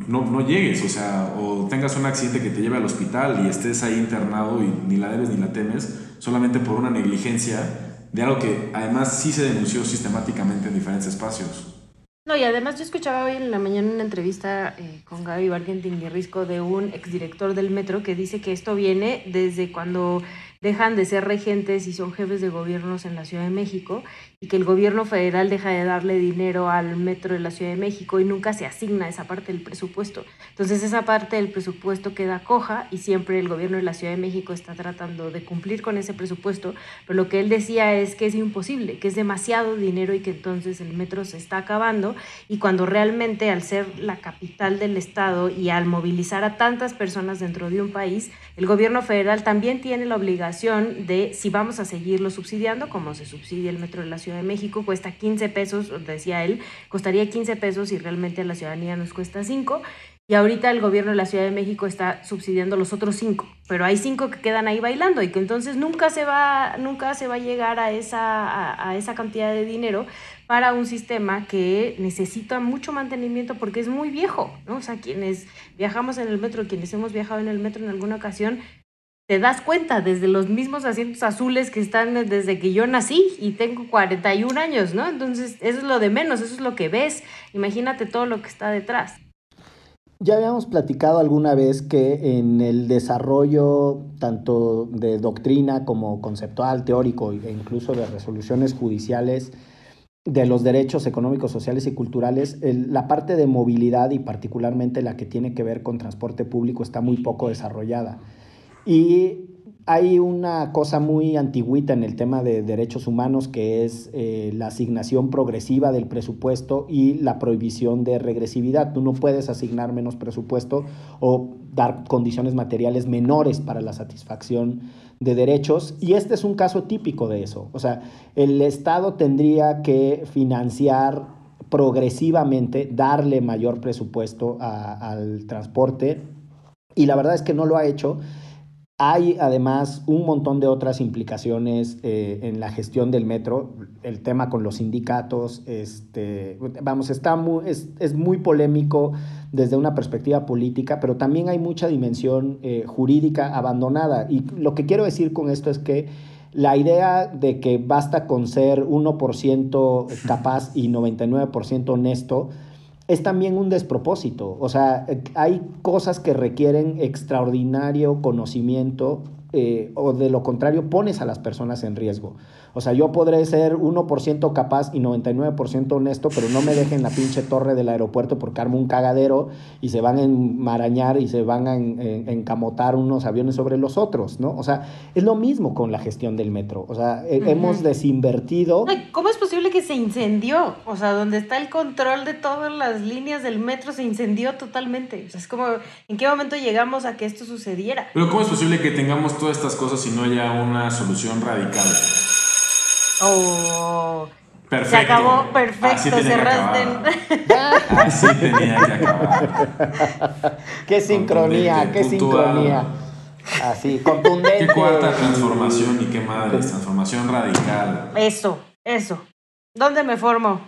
no, no, llegues, o sea, o tengas un accidente que te lleve al hospital y estés ahí internado y ni la debes ni la temes, solamente por una negligencia de algo que además sí se denunció sistemáticamente en diferentes espacios. No, y además yo escuchaba hoy en la mañana una entrevista eh, con Gaby Bargentin Risco de un exdirector del metro que dice que esto viene desde cuando dejan de ser regentes y son jefes de gobiernos en la Ciudad de México y que el gobierno federal deja de darle dinero al metro de la Ciudad de México y nunca se asigna esa parte del presupuesto. Entonces esa parte del presupuesto queda coja y siempre el gobierno de la Ciudad de México está tratando de cumplir con ese presupuesto, pero lo que él decía es que es imposible, que es demasiado dinero y que entonces el metro se está acabando y cuando realmente al ser la capital del estado y al movilizar a tantas personas dentro de un país, el gobierno federal también tiene la obligación de si vamos a seguirlo subsidiando, como se subsidia el metro de la Ciudad de México, cuesta 15 pesos, decía él, costaría 15 pesos y realmente a la ciudadanía nos cuesta 5. Y ahorita el gobierno de la Ciudad de México está subsidiando los otros 5, pero hay 5 que quedan ahí bailando y que entonces nunca se va, nunca se va a llegar a esa, a esa cantidad de dinero para un sistema que necesita mucho mantenimiento porque es muy viejo, ¿no? O sea, quienes viajamos en el metro, quienes hemos viajado en el metro en alguna ocasión, te das cuenta desde los mismos asientos azules que están desde que yo nací y tengo 41 años, ¿no? Entonces, eso es lo de menos, eso es lo que ves. Imagínate todo lo que está detrás. Ya habíamos platicado alguna vez que en el desarrollo tanto de doctrina como conceptual, teórico e incluso de resoluciones judiciales de los derechos económicos, sociales y culturales, la parte de movilidad y particularmente la que tiene que ver con transporte público está muy poco desarrollada. Y hay una cosa muy antigüita en el tema de derechos humanos que es eh, la asignación progresiva del presupuesto y la prohibición de regresividad. Tú no puedes asignar menos presupuesto o dar condiciones materiales menores para la satisfacción de derechos y este es un caso típico de eso. O sea, el Estado tendría que financiar progresivamente, darle mayor presupuesto al transporte y la verdad es que no lo ha hecho hay además un montón de otras implicaciones eh, en la gestión del metro, el tema con los sindicatos, este, vamos, está muy, es, muy polémico desde una perspectiva política, pero también hay mucha dimensión eh, jurídica abandonada. Y lo que quiero decir con esto es que la idea de que basta con ser 1% capaz y 99% honesto, es también un despropósito. O sea, hay cosas que requieren extraordinario conocimiento eh, o de lo contrario pones a las personas en riesgo. O sea, yo podré ser 1% capaz y 99% honesto, pero no me dejen la pinche torre del aeropuerto porque armo un cagadero y se van a enmarañar y se van a encamotar unos aviones sobre los otros, ¿no? O sea, es lo mismo con la gestión del metro. O sea, hemos desinvertido. ¿Cómo es posible que se incendió? O sea, donde está el control de todas las líneas del metro se incendió totalmente. O sea, es como, ¿en qué momento llegamos a que esto sucediera? Pero ¿cómo es posible que tengamos todas estas cosas si no haya una solución radical? Oh. Perfecto. Se acabó, perfecto, cerraste. Así tenía que acabar. Qué sincronía, qué sincronía. Así, contundente. Qué cuarta transformación y qué madre, transformación radical. Eso, eso. ¿Dónde me formo?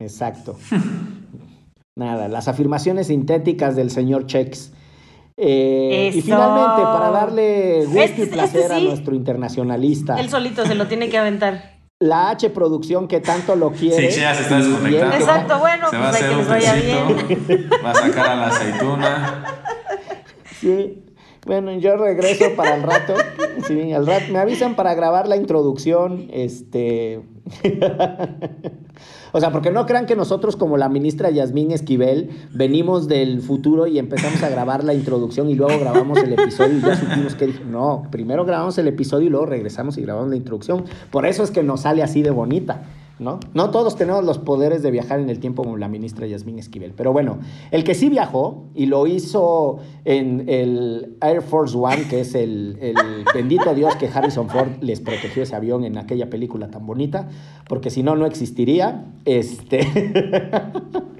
Exacto. Nada, las afirmaciones sintéticas del señor Chex. Eh, y finalmente, para darle gusto y este, este placer a nuestro internacionalista. Él solito se lo tiene que aventar. La H producción que tanto lo quiere. Sí, ya se está desconectando. Exacto, bueno, se va a pues hacer un vaya bien. Va a sacar a la aceituna. Sí. Bueno, yo regreso para el rato. Sí, al rato me avisan para grabar la introducción. Este. O sea, porque no crean que nosotros como la ministra Yasmín Esquivel venimos del futuro y empezamos a grabar la introducción y luego grabamos el episodio y ya supimos que no, primero grabamos el episodio y luego regresamos y grabamos la introducción. Por eso es que nos sale así de bonita. ¿No? No todos tenemos los poderes de viajar en el tiempo como la ministra Yasmín Esquivel. Pero bueno, el que sí viajó y lo hizo en el Air Force One, que es el, el [LAUGHS] bendito Dios que Harrison Ford les protegió ese avión en aquella película tan bonita, porque si no, no existiría. Este. [LAUGHS]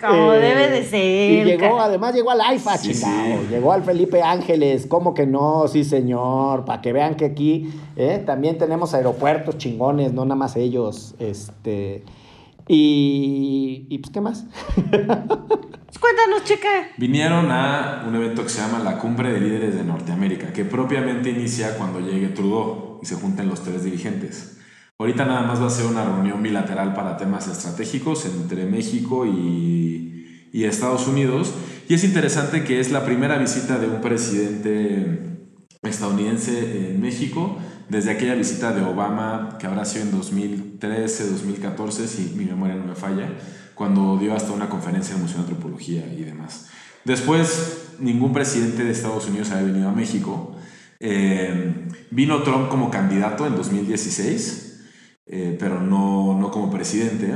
Como Eh, debe de ser. Y llegó, además llegó al AIFA, Sí, chingado. sí. Llegó al Felipe Ángeles, ¿cómo que no? Sí, señor. Para que vean que aquí eh, también tenemos aeropuertos chingones, no nada más ellos. Este. Y. ¿Y pues qué más? Pues Cuéntanos, checa. Vinieron a un evento que se llama la Cumbre de Líderes de Norteamérica, que propiamente inicia cuando llegue Trudeau y se junten los tres dirigentes. Ahorita nada más va a ser una reunión bilateral para temas estratégicos entre México y, y Estados Unidos. Y es interesante que es la primera visita de un presidente estadounidense en México desde aquella visita de Obama que habrá sido en 2013, 2014, si mi memoria no me falla, cuando dio hasta una conferencia en el Museo de Antropología y demás. Después, ningún presidente de Estados Unidos había venido a México. Eh, vino Trump como candidato en 2016, eh, pero no, no como presidente.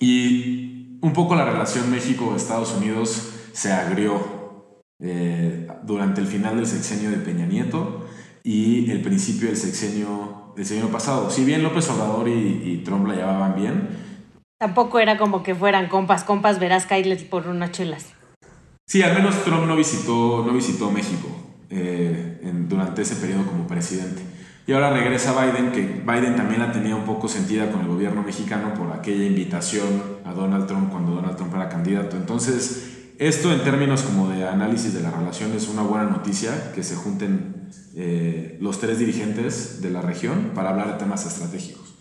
Y un poco la relación México-Estados Unidos se agrió eh, durante el final del sexenio de Peña Nieto y el principio del sexenio del sexenio pasado. Si bien López Obrador y, y Trump la llevaban bien, Tampoco era como que fueran compas, compas, verás Kylie por unas chelas. Sí, al menos Trump no visitó, no visitó México eh, en- durante ese periodo como presidente. Y ahora regresa Biden, que Biden también la tenía un poco sentida con el gobierno mexicano por aquella invitación a Donald Trump cuando Donald Trump era candidato. Entonces, esto en términos como de análisis de la relación es una buena noticia, que se junten eh, los tres dirigentes de la región para hablar de temas estratégicos.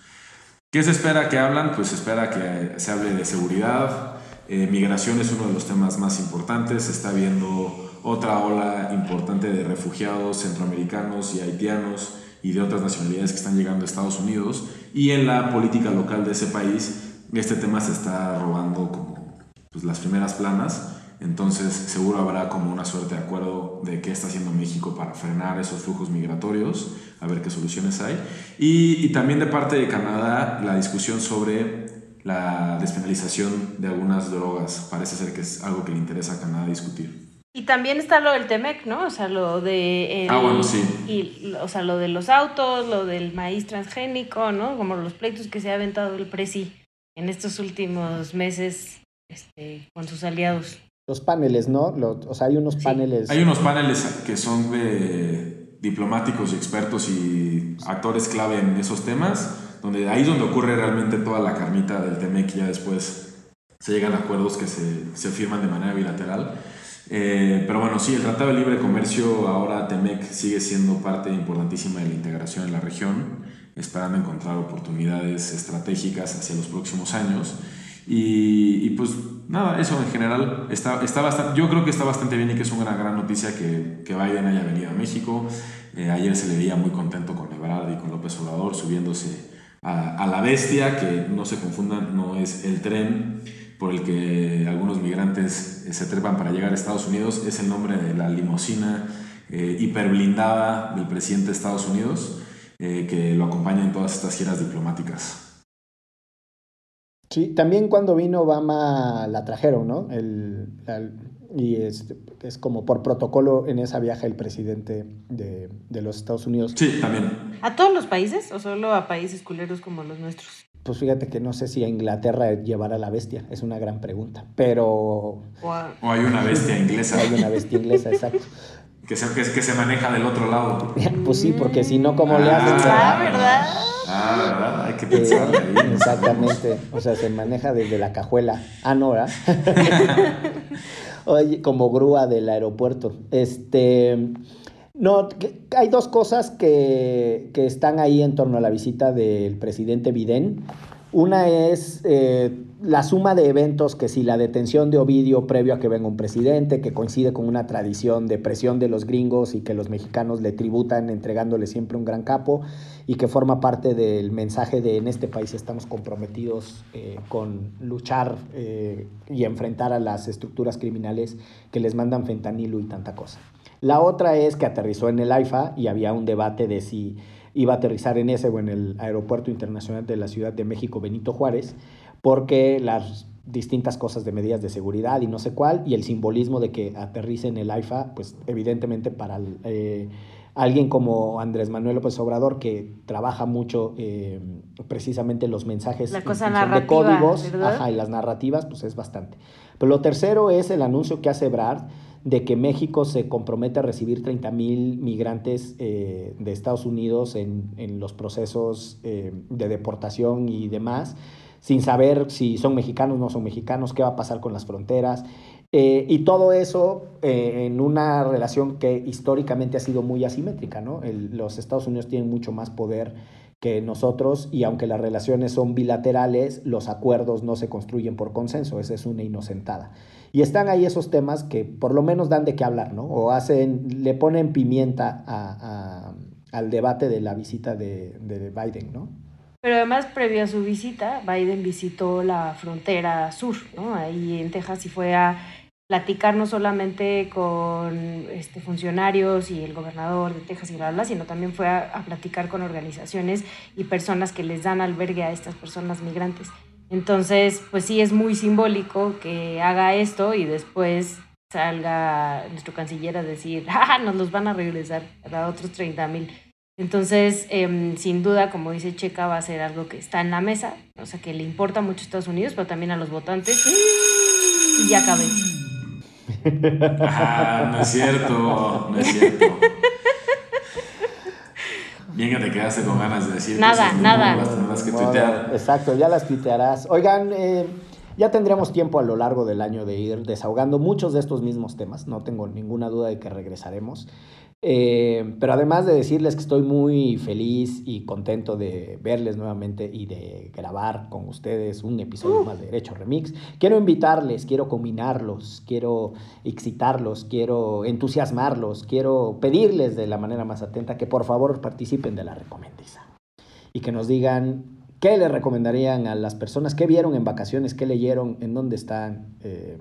¿Qué se espera que hablan? Pues se espera que se hable de seguridad, eh, migración es uno de los temas más importantes, se está viendo otra ola importante de refugiados centroamericanos y haitianos y de otras nacionalidades que están llegando a Estados Unidos y en la política local de ese país este tema se está robando como pues, las primeras planas, entonces seguro habrá como una suerte de acuerdo de qué está haciendo México para frenar esos flujos migratorios, a ver qué soluciones hay. Y, y también de parte de Canadá la discusión sobre la despenalización de algunas drogas. Parece ser que es algo que le interesa a Canadá discutir. Y también está lo del Temec, ¿no? O sea, lo de... el- Ah, bueno, sí. Y, o sea, lo de los autos, lo del maíz transgénico, ¿no? Como los pleitos que se ha aventado el Presi en estos últimos meses este, con sus aliados. Los paneles, ¿no? Lo- o sea, hay unos Sí. paneles. Hay unos paneles que son de diplomáticos y expertos y actores clave en esos temas, donde ahí es donde ocurre realmente toda la carnita del TEMEC y ya después se llegan a acuerdos que se, se firman de manera bilateral. Eh, pero bueno, sí, el Tratado de Libre Comercio, ahora TEMEC sigue siendo parte importantísima de la integración en la región, esperando encontrar oportunidades estratégicas hacia los próximos años. Y, y pues nada, eso en general está, está bastante, yo creo que está bastante bien y que es una gran noticia que, que Biden haya venido a México. Eh, ayer se le veía muy contento con Ebrard y con López Obrador subiéndose a, a la bestia, que no se confundan, no es el tren por el que algunos migrantes eh, se trepan para llegar a Estados Unidos, es el nombre de la limusina eh, hiperblindada del presidente de Estados Unidos, eh, que lo acompaña en todas estas giras diplomáticas. Sí, también cuando vino Obama la trajeron, ¿no? El, la- y es, es como por protocolo en esa viaje el presidente de, de los Estados Unidos. Sí, también. ¿A todos los países o solo a países culeros como los nuestros? Pues fíjate que no sé si a Inglaterra llevará la bestia, es una gran pregunta, pero O hay una bestia inglesa hay una bestia inglesa, exacto. [LAUGHS] que se, que, que se maneja del otro lado. [LAUGHS] Pues sí, porque si no, ¿cómo le hacen? Ah, ¿verdad? Ah, ¿verdad? Hay que Eh, pensar ahí. [LAUGHS] exactamente, o sea, se maneja desde la cajuela. Ah, no, ¿verdad? Oye, como grúa del aeropuerto. Este, no, hay dos cosas que, que están ahí en torno a la visita del presidente Biden. Una es, eh, la suma de eventos que si la detención de Ovidio previo a que venga un presidente, que coincide con una tradición de presión de los gringos y que los mexicanos le tributan entregándole siempre un gran capo y que forma parte del mensaje de en este país estamos comprometidos eh, con luchar eh, y enfrentar a las estructuras criminales que les mandan fentanilo y tanta cosa. La otra es que aterrizó en el AIFA y había un debate de si iba a aterrizar en ese o en el Aeropuerto Internacional de la Ciudad de México Benito Juárez porque las distintas cosas de medidas de seguridad y no sé cuál, y el simbolismo de que aterrice en el AIFA, pues evidentemente para eh, alguien como Andrés Manuel López Obrador, que trabaja mucho eh, precisamente los mensajes La cosa de códigos y las narrativas, pues es bastante. Pero lo tercero es el anuncio que hace Brad de que México se compromete a recibir 30 mil migrantes eh, de Estados Unidos en, en los procesos eh, de deportación y demás, sin saber si son mexicanos no son mexicanos, qué va a pasar con las fronteras. Eh, y todo eso en una relación que históricamente ha sido muy asimétrica, ¿no? Los Estados Unidos tienen mucho más poder que nosotros y aunque las relaciones son bilaterales, los acuerdos no se construyen por consenso, esa es una inocentada. Y están ahí esos temas que por lo menos dan de qué hablar, ¿no? O hacen, le ponen pimienta a- al debate de la visita de, de Biden, ¿no? Pero además, previo a su visita, Biden visitó la frontera sur, ¿no? Ahí en Texas y fue a platicar no solamente con este, funcionarios y el gobernador de Texas y bla, bla, sino también fue a, a platicar con organizaciones y personas que les dan albergue a estas personas migrantes. Entonces, pues sí es muy simbólico que haga esto y después salga nuestro canciller a decir, [LAUGHS] ¡ah, nos los van a regresar a otros 30 mil! Entonces, em, sin duda, como dice Checa, va a ser algo que está en la mesa, o sea, que le importa mucho a Estados Unidos, pero también a los votantes. Y ya acabé. [LAUGHS] Ah, no es cierto, no es cierto. Bien que te quedaste con ganas de decir Nada, cosas, nada. No las tendrás que Bueno, tuitear. exacto, ya las tuitearás. Oigan, eh, ya tendremos tiempo a lo largo del año de ir desahogando muchos de estos mismos temas. No tengo ninguna duda de que regresaremos. Eh, pero además de decirles que estoy muy feliz y contento de verles nuevamente y de grabar con ustedes un episodio más de Derecho Remix, quiero invitarles, quiero combinarlos, quiero excitarlos, quiero entusiasmarlos, quiero pedirles de la manera más atenta que por favor participen de la recomendiza y que nos digan qué le recomendarían a las personas, qué vieron en vacaciones, qué leyeron, en dónde están eh,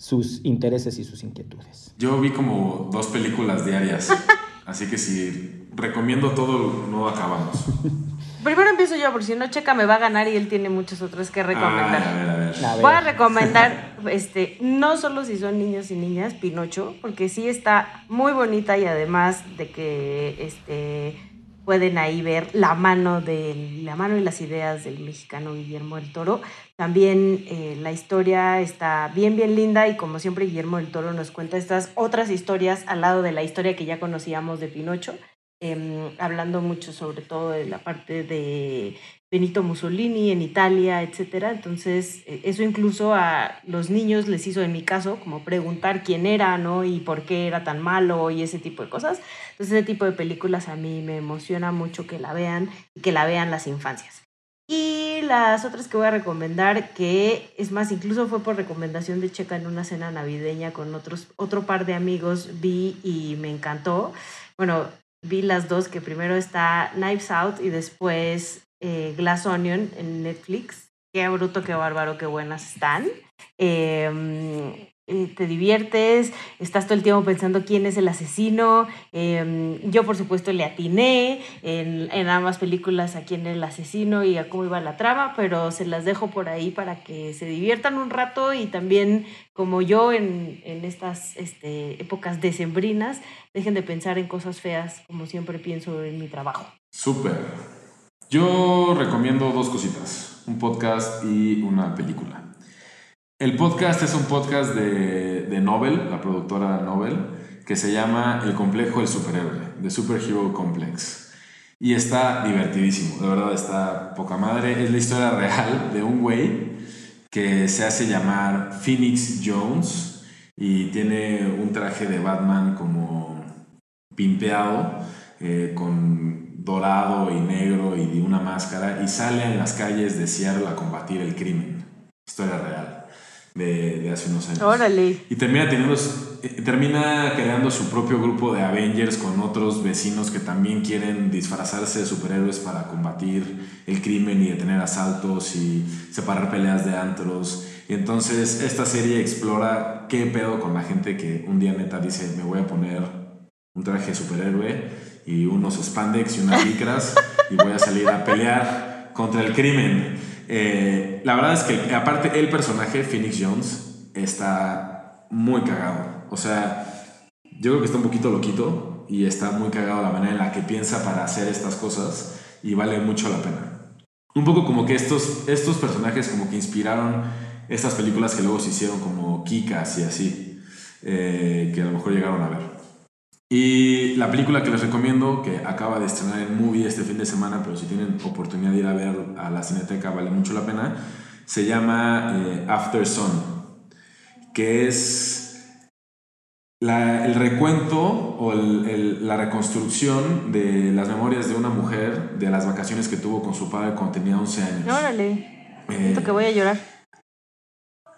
sus intereses y sus inquietudes. Yo vi como dos películas diarias, [LAUGHS] así que si recomiendo todo, no acabamos. [LAUGHS] Primero empiezo yo, porque si no, Checa me va a ganar y él tiene muchas otras que recomendar. Ay, a ver, a ver. A ver. Voy a recomendar, este, no solo si son niños y niñas, Pinocho, porque sí está muy bonita y además de que este, pueden ahí ver la mano, de, la mano y las ideas del mexicano Guillermo del Toro. También eh, la historia está bien, bien linda y como siempre Guillermo del Toro nos cuenta estas otras historias al lado de la historia que ya conocíamos de Pinocho, em, hablando mucho sobre todo de la parte de Benito Mussolini en Italia, etcétera. Entonces, eh, eso incluso a los niños les hizo, en mi caso, como preguntar quién era, ¿no? Y por qué era tan malo y ese tipo de cosas. Entonces, ese tipo de películas a mí me emociona mucho que la vean y que la vean las infancias. Y las otras que voy a recomendar, que es más, incluso fue por recomendación de Checa en una cena navideña con otros, otro par de amigos, vi y me encantó. Bueno, vi las dos, que primero está Knives Out y después eh, Glass Onion en Netflix. Qué bruto, qué bárbaro, qué buenas están. Eh, te diviertes, estás todo el tiempo pensando quién es el asesino. Eh, yo, por supuesto, le atiné en, en ambas películas a quién era el asesino y a cómo iba la trama, pero se las dejo por ahí para que se diviertan un rato y también, como yo en, en estas este, épocas decembrinas, dejen de pensar en cosas feas, como siempre pienso en mi trabajo. Súper. Yo recomiendo dos cositas, un podcast y una película. El podcast es un podcast de, de Nobel, la productora Nobel, que se llama El Complejo del Superhéroe, The Superhero Complex. Y está divertidísimo, de verdad está poca madre. Es la historia real de un güey que se hace llamar Phoenix Jones y tiene un traje de Batman como pimpeado, eh, con dorado y negro y de una máscara, y sale en las calles de Seattle a combatir el crimen. historia real de, de hace unos años. Órale. Y termina, teniendo, eh, termina creando su propio grupo de Avengers con otros vecinos que también quieren disfrazarse de superhéroes para combatir el crimen y detener asaltos y separar peleas de antros. Y entonces esta serie explora qué pedo con la gente que un día neta dice, me voy a poner un traje de superhéroe y unos spandex y unas licras y voy a salir a pelear contra el crimen. Eh, la verdad es que aparte el personaje, Phoenix Jones, está muy cagado. O sea, yo creo que está un poquito loquito y está muy cagado la manera en la que piensa para hacer estas cosas y vale mucho la pena. Un poco como que estos, estos personajes como que inspiraron estas películas que luego se hicieron como Kikas y así, eh, que a lo mejor llegaron a ver. Y la película que les recomiendo, que acaba de estrenar en movie este fin de semana, pero si tienen oportunidad de ir a ver a la cineteca, vale mucho la pena, se llama eh, After Sun, que es el recuento o la reconstrucción de las memorias de una mujer de las vacaciones que tuvo con su padre cuando tenía 11 años. Órale, siento que voy a llorar.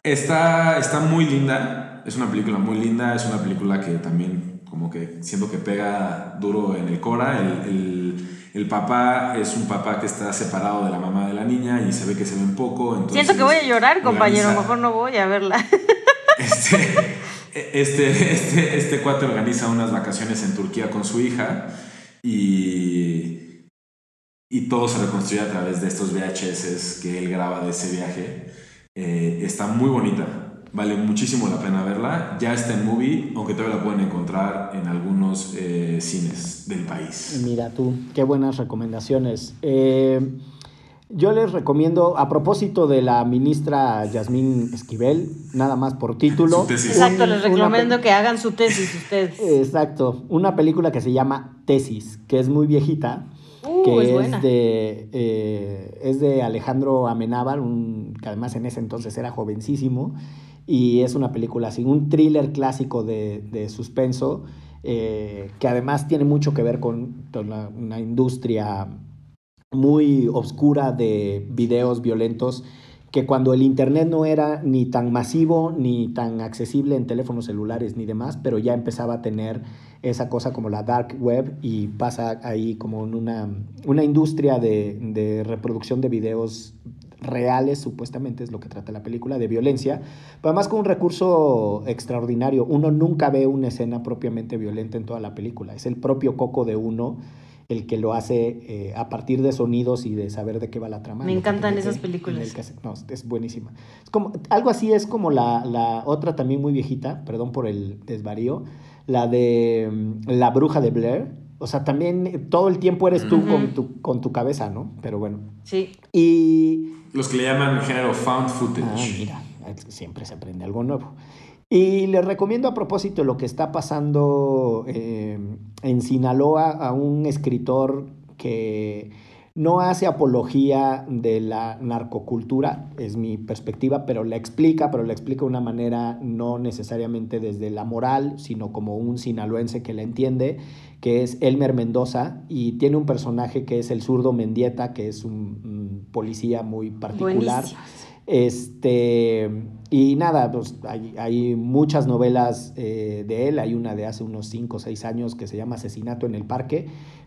Está, está muy linda, es una película muy linda, es una película que también como que siento que pega duro en el Cora. El, el, papá es un papá que está separado de la mamá de la niña y se ve que se ven poco. Entonces siento que voy a llorar, compañero, mejor no voy a verla. [LAUGHS] Este, este, este, este cuate organiza unas vacaciones en Turquía con su hija y, y todo se reconstruye a través de estos VHS que él graba de ese viaje. Eh, está muy bonita. Vale muchísimo la pena verla. Ya está en movie, aunque todavía la pueden encontrar en algunos eh, cines del país. Mira tú, qué buenas recomendaciones. Eh, yo les recomiendo, a propósito de la ministra Yasmín Esquivel, nada más por título. Exacto, les recomiendo que hagan su tesis ustedes. [LAUGHS] Exacto, una película que se llama Tesis, que es muy viejita. Uh, que es, de, eh, es de Alejandro Amenábar, un, que además en ese entonces era jovencísimo y es una película así, un thriller clásico de, suspenso, eh, que además tiene mucho que ver con una industria muy oscura de videos violentos que cuando el Internet no era ni tan masivo ni tan accesible en teléfonos celulares ni demás, pero ya empezaba a tener esa cosa como la dark web y pasa ahí como en una, una industria de, de reproducción de videos reales, supuestamente es lo que trata la película, de violencia, pero además con un recurso extraordinario. Uno nunca ve una escena propiamente violenta en toda la película, es el propio coco de uno el que lo hace eh, a partir de sonidos y de saber de qué va la trama. Me encantan esas películas. no, es buenísima. Es como, algo así es como la, la, otra también muy viejita, perdón por el desvarío, la de mm, La Bruja de Blair o sea, también todo el tiempo eres tú con, tu, con tu cabeza, ¿no? Pero bueno. Sí. Y... Los que le llaman género found footage. Ah, mira, siempre se aprende algo nuevo. Y les recomiendo a propósito lo que está pasando eh, en Sinaloa a un escritor que no hace apología de la narcocultura, es mi perspectiva, pero la explica, pero la explica de una manera no necesariamente desde la moral, sino como un sinaloense que la entiende, que es Elmer Mendoza, y tiene un personaje que es el zurdo Mendieta, que es un, policía muy particular. Este, y nada, pues hay, muchas novelas eh, de él, hay una de hace unos 5 o 6 años que se llama Asesinato en el Parque,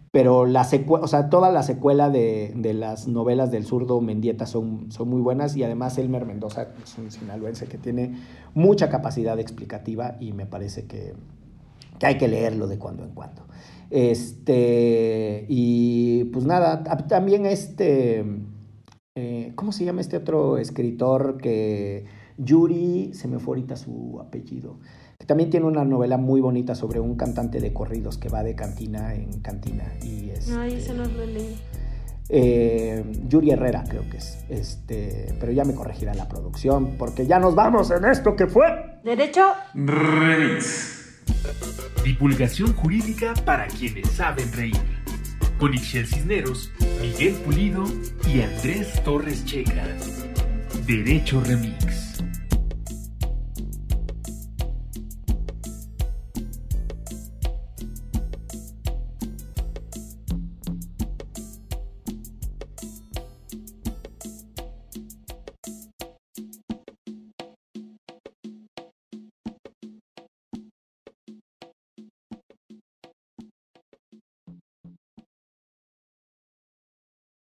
pero la o sea, toda la secuela de, las novelas del zurdo Mendieta son, son muy buenas. Y además Elmer Mendoza es un sinaloense que tiene mucha capacidad explicativa y me parece que, hay que leerlo de cuando en cuando. Este, y pues nada, también este, eh, ¿cómo se llama este otro escritor que Yuri, se me fue ahorita su apellido? También tiene una novela muy bonita sobre un cantante de corridos que va de cantina en cantina. Y no, ese no lo. Eh, Yuri Herrera creo que es, este, pero ya me corregirá la producción porque ya nos vamos en esto que fue Derecho Remix. Divulgación jurídica para quienes saben reír. Con Ixel Cisneros, Miguel Pulido y Andrés Torres Checa. Derecho Remix.